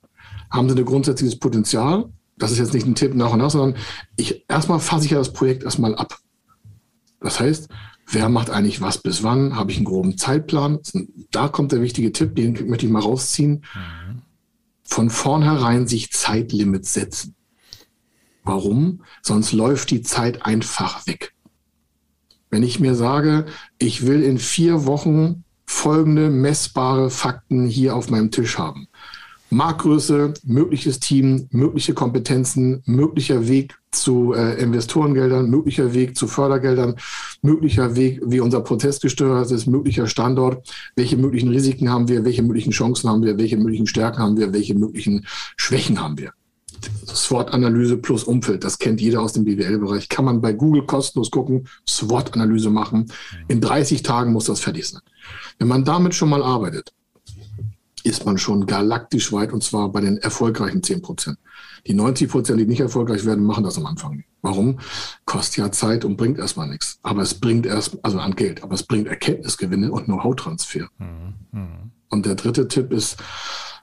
Haben sie ein grundsätzliches Potenzial? Das ist jetzt nicht ein Tipp nach und nach, sondern ich erstmal fasse ich ja das Projekt erstmal ab. Das heißt, wer macht eigentlich was bis wann, habe ich einen groben Zeitplan. Da kommt der wichtige Tipp, den möchte ich mal rausziehen. Mhm. Von vornherein sich Zeitlimits setzen. Warum? Sonst läuft die Zeit einfach weg. Wenn ich mir sage, ich will in vier Wochen folgende messbare Fakten hier auf meinem Tisch haben, Marktgröße, mögliches Team, mögliche Kompetenzen, möglicher Weg zu äh, Investorengeldern, möglicher Weg zu Fördergeldern, möglicher Weg, wie unser Prozess gesteuert ist, möglicher Standort, welche möglichen Risiken haben wir, welche möglichen Chancen haben wir, welche möglichen Stärken haben wir, welche möglichen Schwächen haben wir. SWOT-Analyse plus Umfeld, das kennt jeder aus dem BWL-Bereich, kann man bei Google kostenlos gucken, SWOT-Analyse machen. In 30 Tagen muss das fertig sein. Wenn man damit schon mal arbeitet, ist man schon galaktisch weit und zwar bei den erfolgreichen 10 Prozent. Die 90 Prozent, die nicht erfolgreich werden, machen das am Anfang nicht. Warum? Kostet ja Zeit und bringt erstmal nichts. Aber es bringt erst, also an Geld, aber es bringt Erkenntnisgewinne und Know-how-Transfer. Mhm. Mhm. Und der dritte Tipp ist,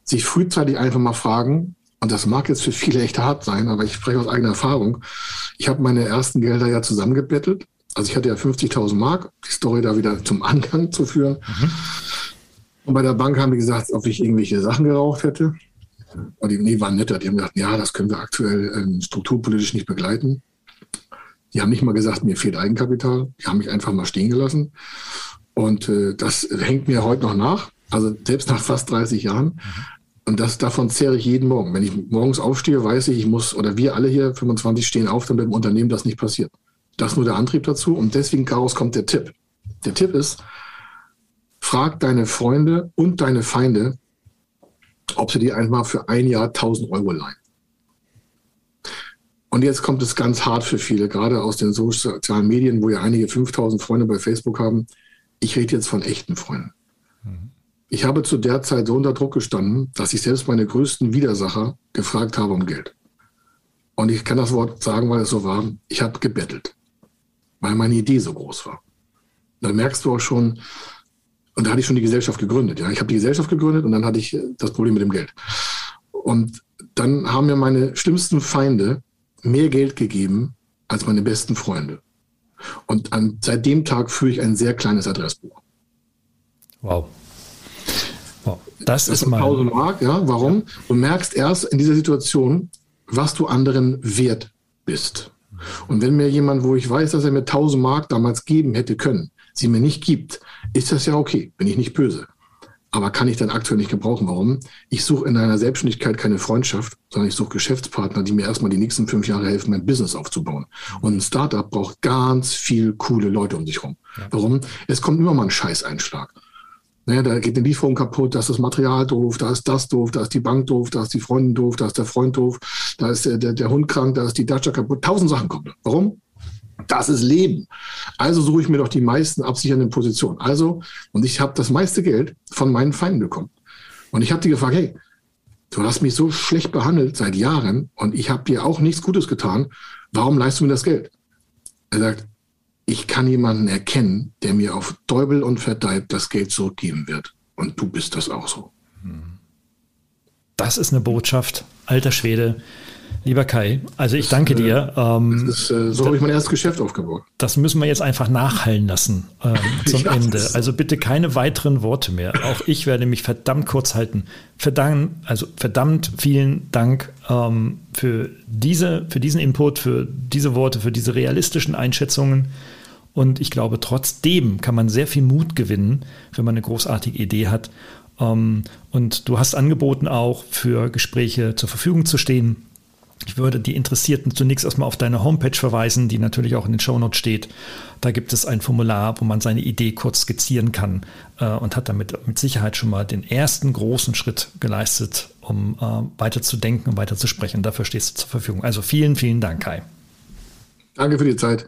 sich frühzeitig einfach mal fragen, und das mag jetzt für viele echt hart sein, aber ich spreche aus eigener Erfahrung. Ich habe meine ersten Gelder ja zusammengebettelt. Also ich hatte ja 50.000 Mark, die Story da wieder zum Angang zu führen. Mhm. Und bei der Bank haben die gesagt, ob ich irgendwelche Sachen geraucht hätte. Und die, nee, waren netter. Die haben gesagt, ja, das können wir aktuell ähm, strukturpolitisch nicht begleiten. Die haben nicht mal gesagt, mir fehlt Eigenkapital. Die haben mich einfach mal stehen gelassen. Und äh, das hängt mir heute noch nach. Also selbst nach fast 30 Jahren. Und das, davon zehre ich jeden Morgen. Wenn ich morgens aufstehe, weiß ich, ich muss, oder wir alle hier, 25 stehen auf, damit im Unternehmen das nicht passiert. Das ist nur der Antrieb dazu. Und deswegen, daraus kommt der Tipp. Der Tipp ist, frag deine Freunde und deine Feinde, ob sie dir einmal für ein Jahr 1000 Euro leihen. Und jetzt kommt es ganz hart für viele, gerade aus den sozialen Medien, wo ja einige 5000 Freunde bei Facebook haben. Ich rede jetzt von echten Freunden. Ich habe zu der Zeit so unter Druck gestanden, dass ich selbst meine größten Widersacher gefragt habe um Geld. Und ich kann das Wort sagen, weil es so war. Ich habe gebettelt, weil meine Idee so groß war. Dann merkst du auch schon, und da hatte ich schon die Gesellschaft gegründet. Ja, ich habe die Gesellschaft gegründet und dann hatte ich äh, das Problem mit dem Geld. Und dann haben mir meine schlimmsten Feinde mehr Geld gegeben als meine besten Freunde. Und an, seit dem Tag führe ich ein sehr kleines Adressbuch.
Wow. wow. Das, das ist mal.
1000 Mark, ja. Warum? Ja. Du merkst erst in dieser Situation, was du anderen wert bist. Und wenn mir jemand, wo ich weiß, dass er mir 1000 Mark damals geben hätte können, sie mir nicht gibt, ist das ja okay, bin ich nicht böse. aber kann ich dann aktuell nicht gebrauchen. Warum? Ich suche in einer Selbstständigkeit keine Freundschaft, sondern ich suche Geschäftspartner, die mir erstmal die nächsten fünf Jahre helfen, mein Business aufzubauen. Und ein Startup braucht ganz viel coole Leute um sich rum. Ja. Warum? Es kommt immer mal ein Scheißeinschlag. Naja, da geht eine Lieferung kaputt, da ist das Material doof, da ist das doof, da ist die Bank doof, da ist die Freundin doof, da ist der Freund doof, da ist der, der, Hund krank, da ist die Dacia kaputt. Tausend Sachen kommen. Warum? Das ist Leben. Also suche ich mir doch die meisten absichernden Positionen. Also, und ich habe das meiste Geld von meinen Feinden bekommen. Und ich habe die gefragt, hey, du hast mich so schlecht behandelt seit Jahren und ich habe dir auch nichts Gutes getan. Warum leistest du mir das Geld? Er sagt, ich kann jemanden erkennen, der mir auf Teubel und Verdeib das Geld zurückgeben wird. Und du bist das auch so.
Das ist eine Botschaft, alter Schwede. Lieber Kai, also ich danke dir.
Ähm, ist, äh, so habe ich mein erstes Geschäft aufgebaut.
Das müssen wir jetzt einfach nachhallen lassen ähm, zum Ende. Also bitte keine weiteren Worte mehr. Auch ich werde mich verdammt kurz halten. Verdammt, also verdammt vielen Dank ähm, für, diese, für diesen Input, für diese Worte, für diese realistischen Einschätzungen. Und ich glaube, trotzdem kann man sehr viel Mut gewinnen, wenn man eine großartige Idee hat. Ähm, und du hast angeboten, auch für Gespräche zur Verfügung zu stehen. Ich würde die Interessierten zunächst erstmal auf deine Homepage verweisen, die natürlich auch in den Shownotes steht. Da gibt es ein Formular, wo man seine Idee kurz skizzieren kann äh, und hat damit mit Sicherheit schon mal den ersten großen Schritt geleistet, um äh, weiter zu denken und weiter zu sprechen. Dafür stehst du zur Verfügung. Also vielen, vielen Dank, Kai.
Danke für die Zeit.